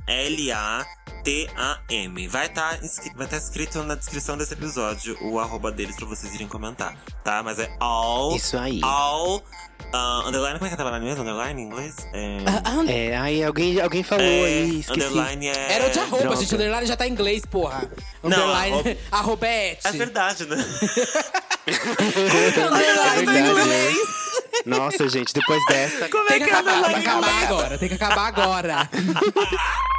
L-A-T-A-M. Vai estar vai tá escrito na descrição desse episódio o arroba deles pra vocês irem comentar, tá? Mas é all. Isso aí. All. ah, underline, como é que é underline mesmo? Underline em inglês? É. Ah, É, aí alguém, alguém falou É, aí, esqueci. underline é. Era o de arroba, droga. gente. Underline já tá em inglês, porra. Não, Underline, arroba- arroba é. É verdade, né? Underline É em verdade. inglês. Nossa, gente, depois dessa. Tem que acabar, tem que acabar agora, tem que acabar agora.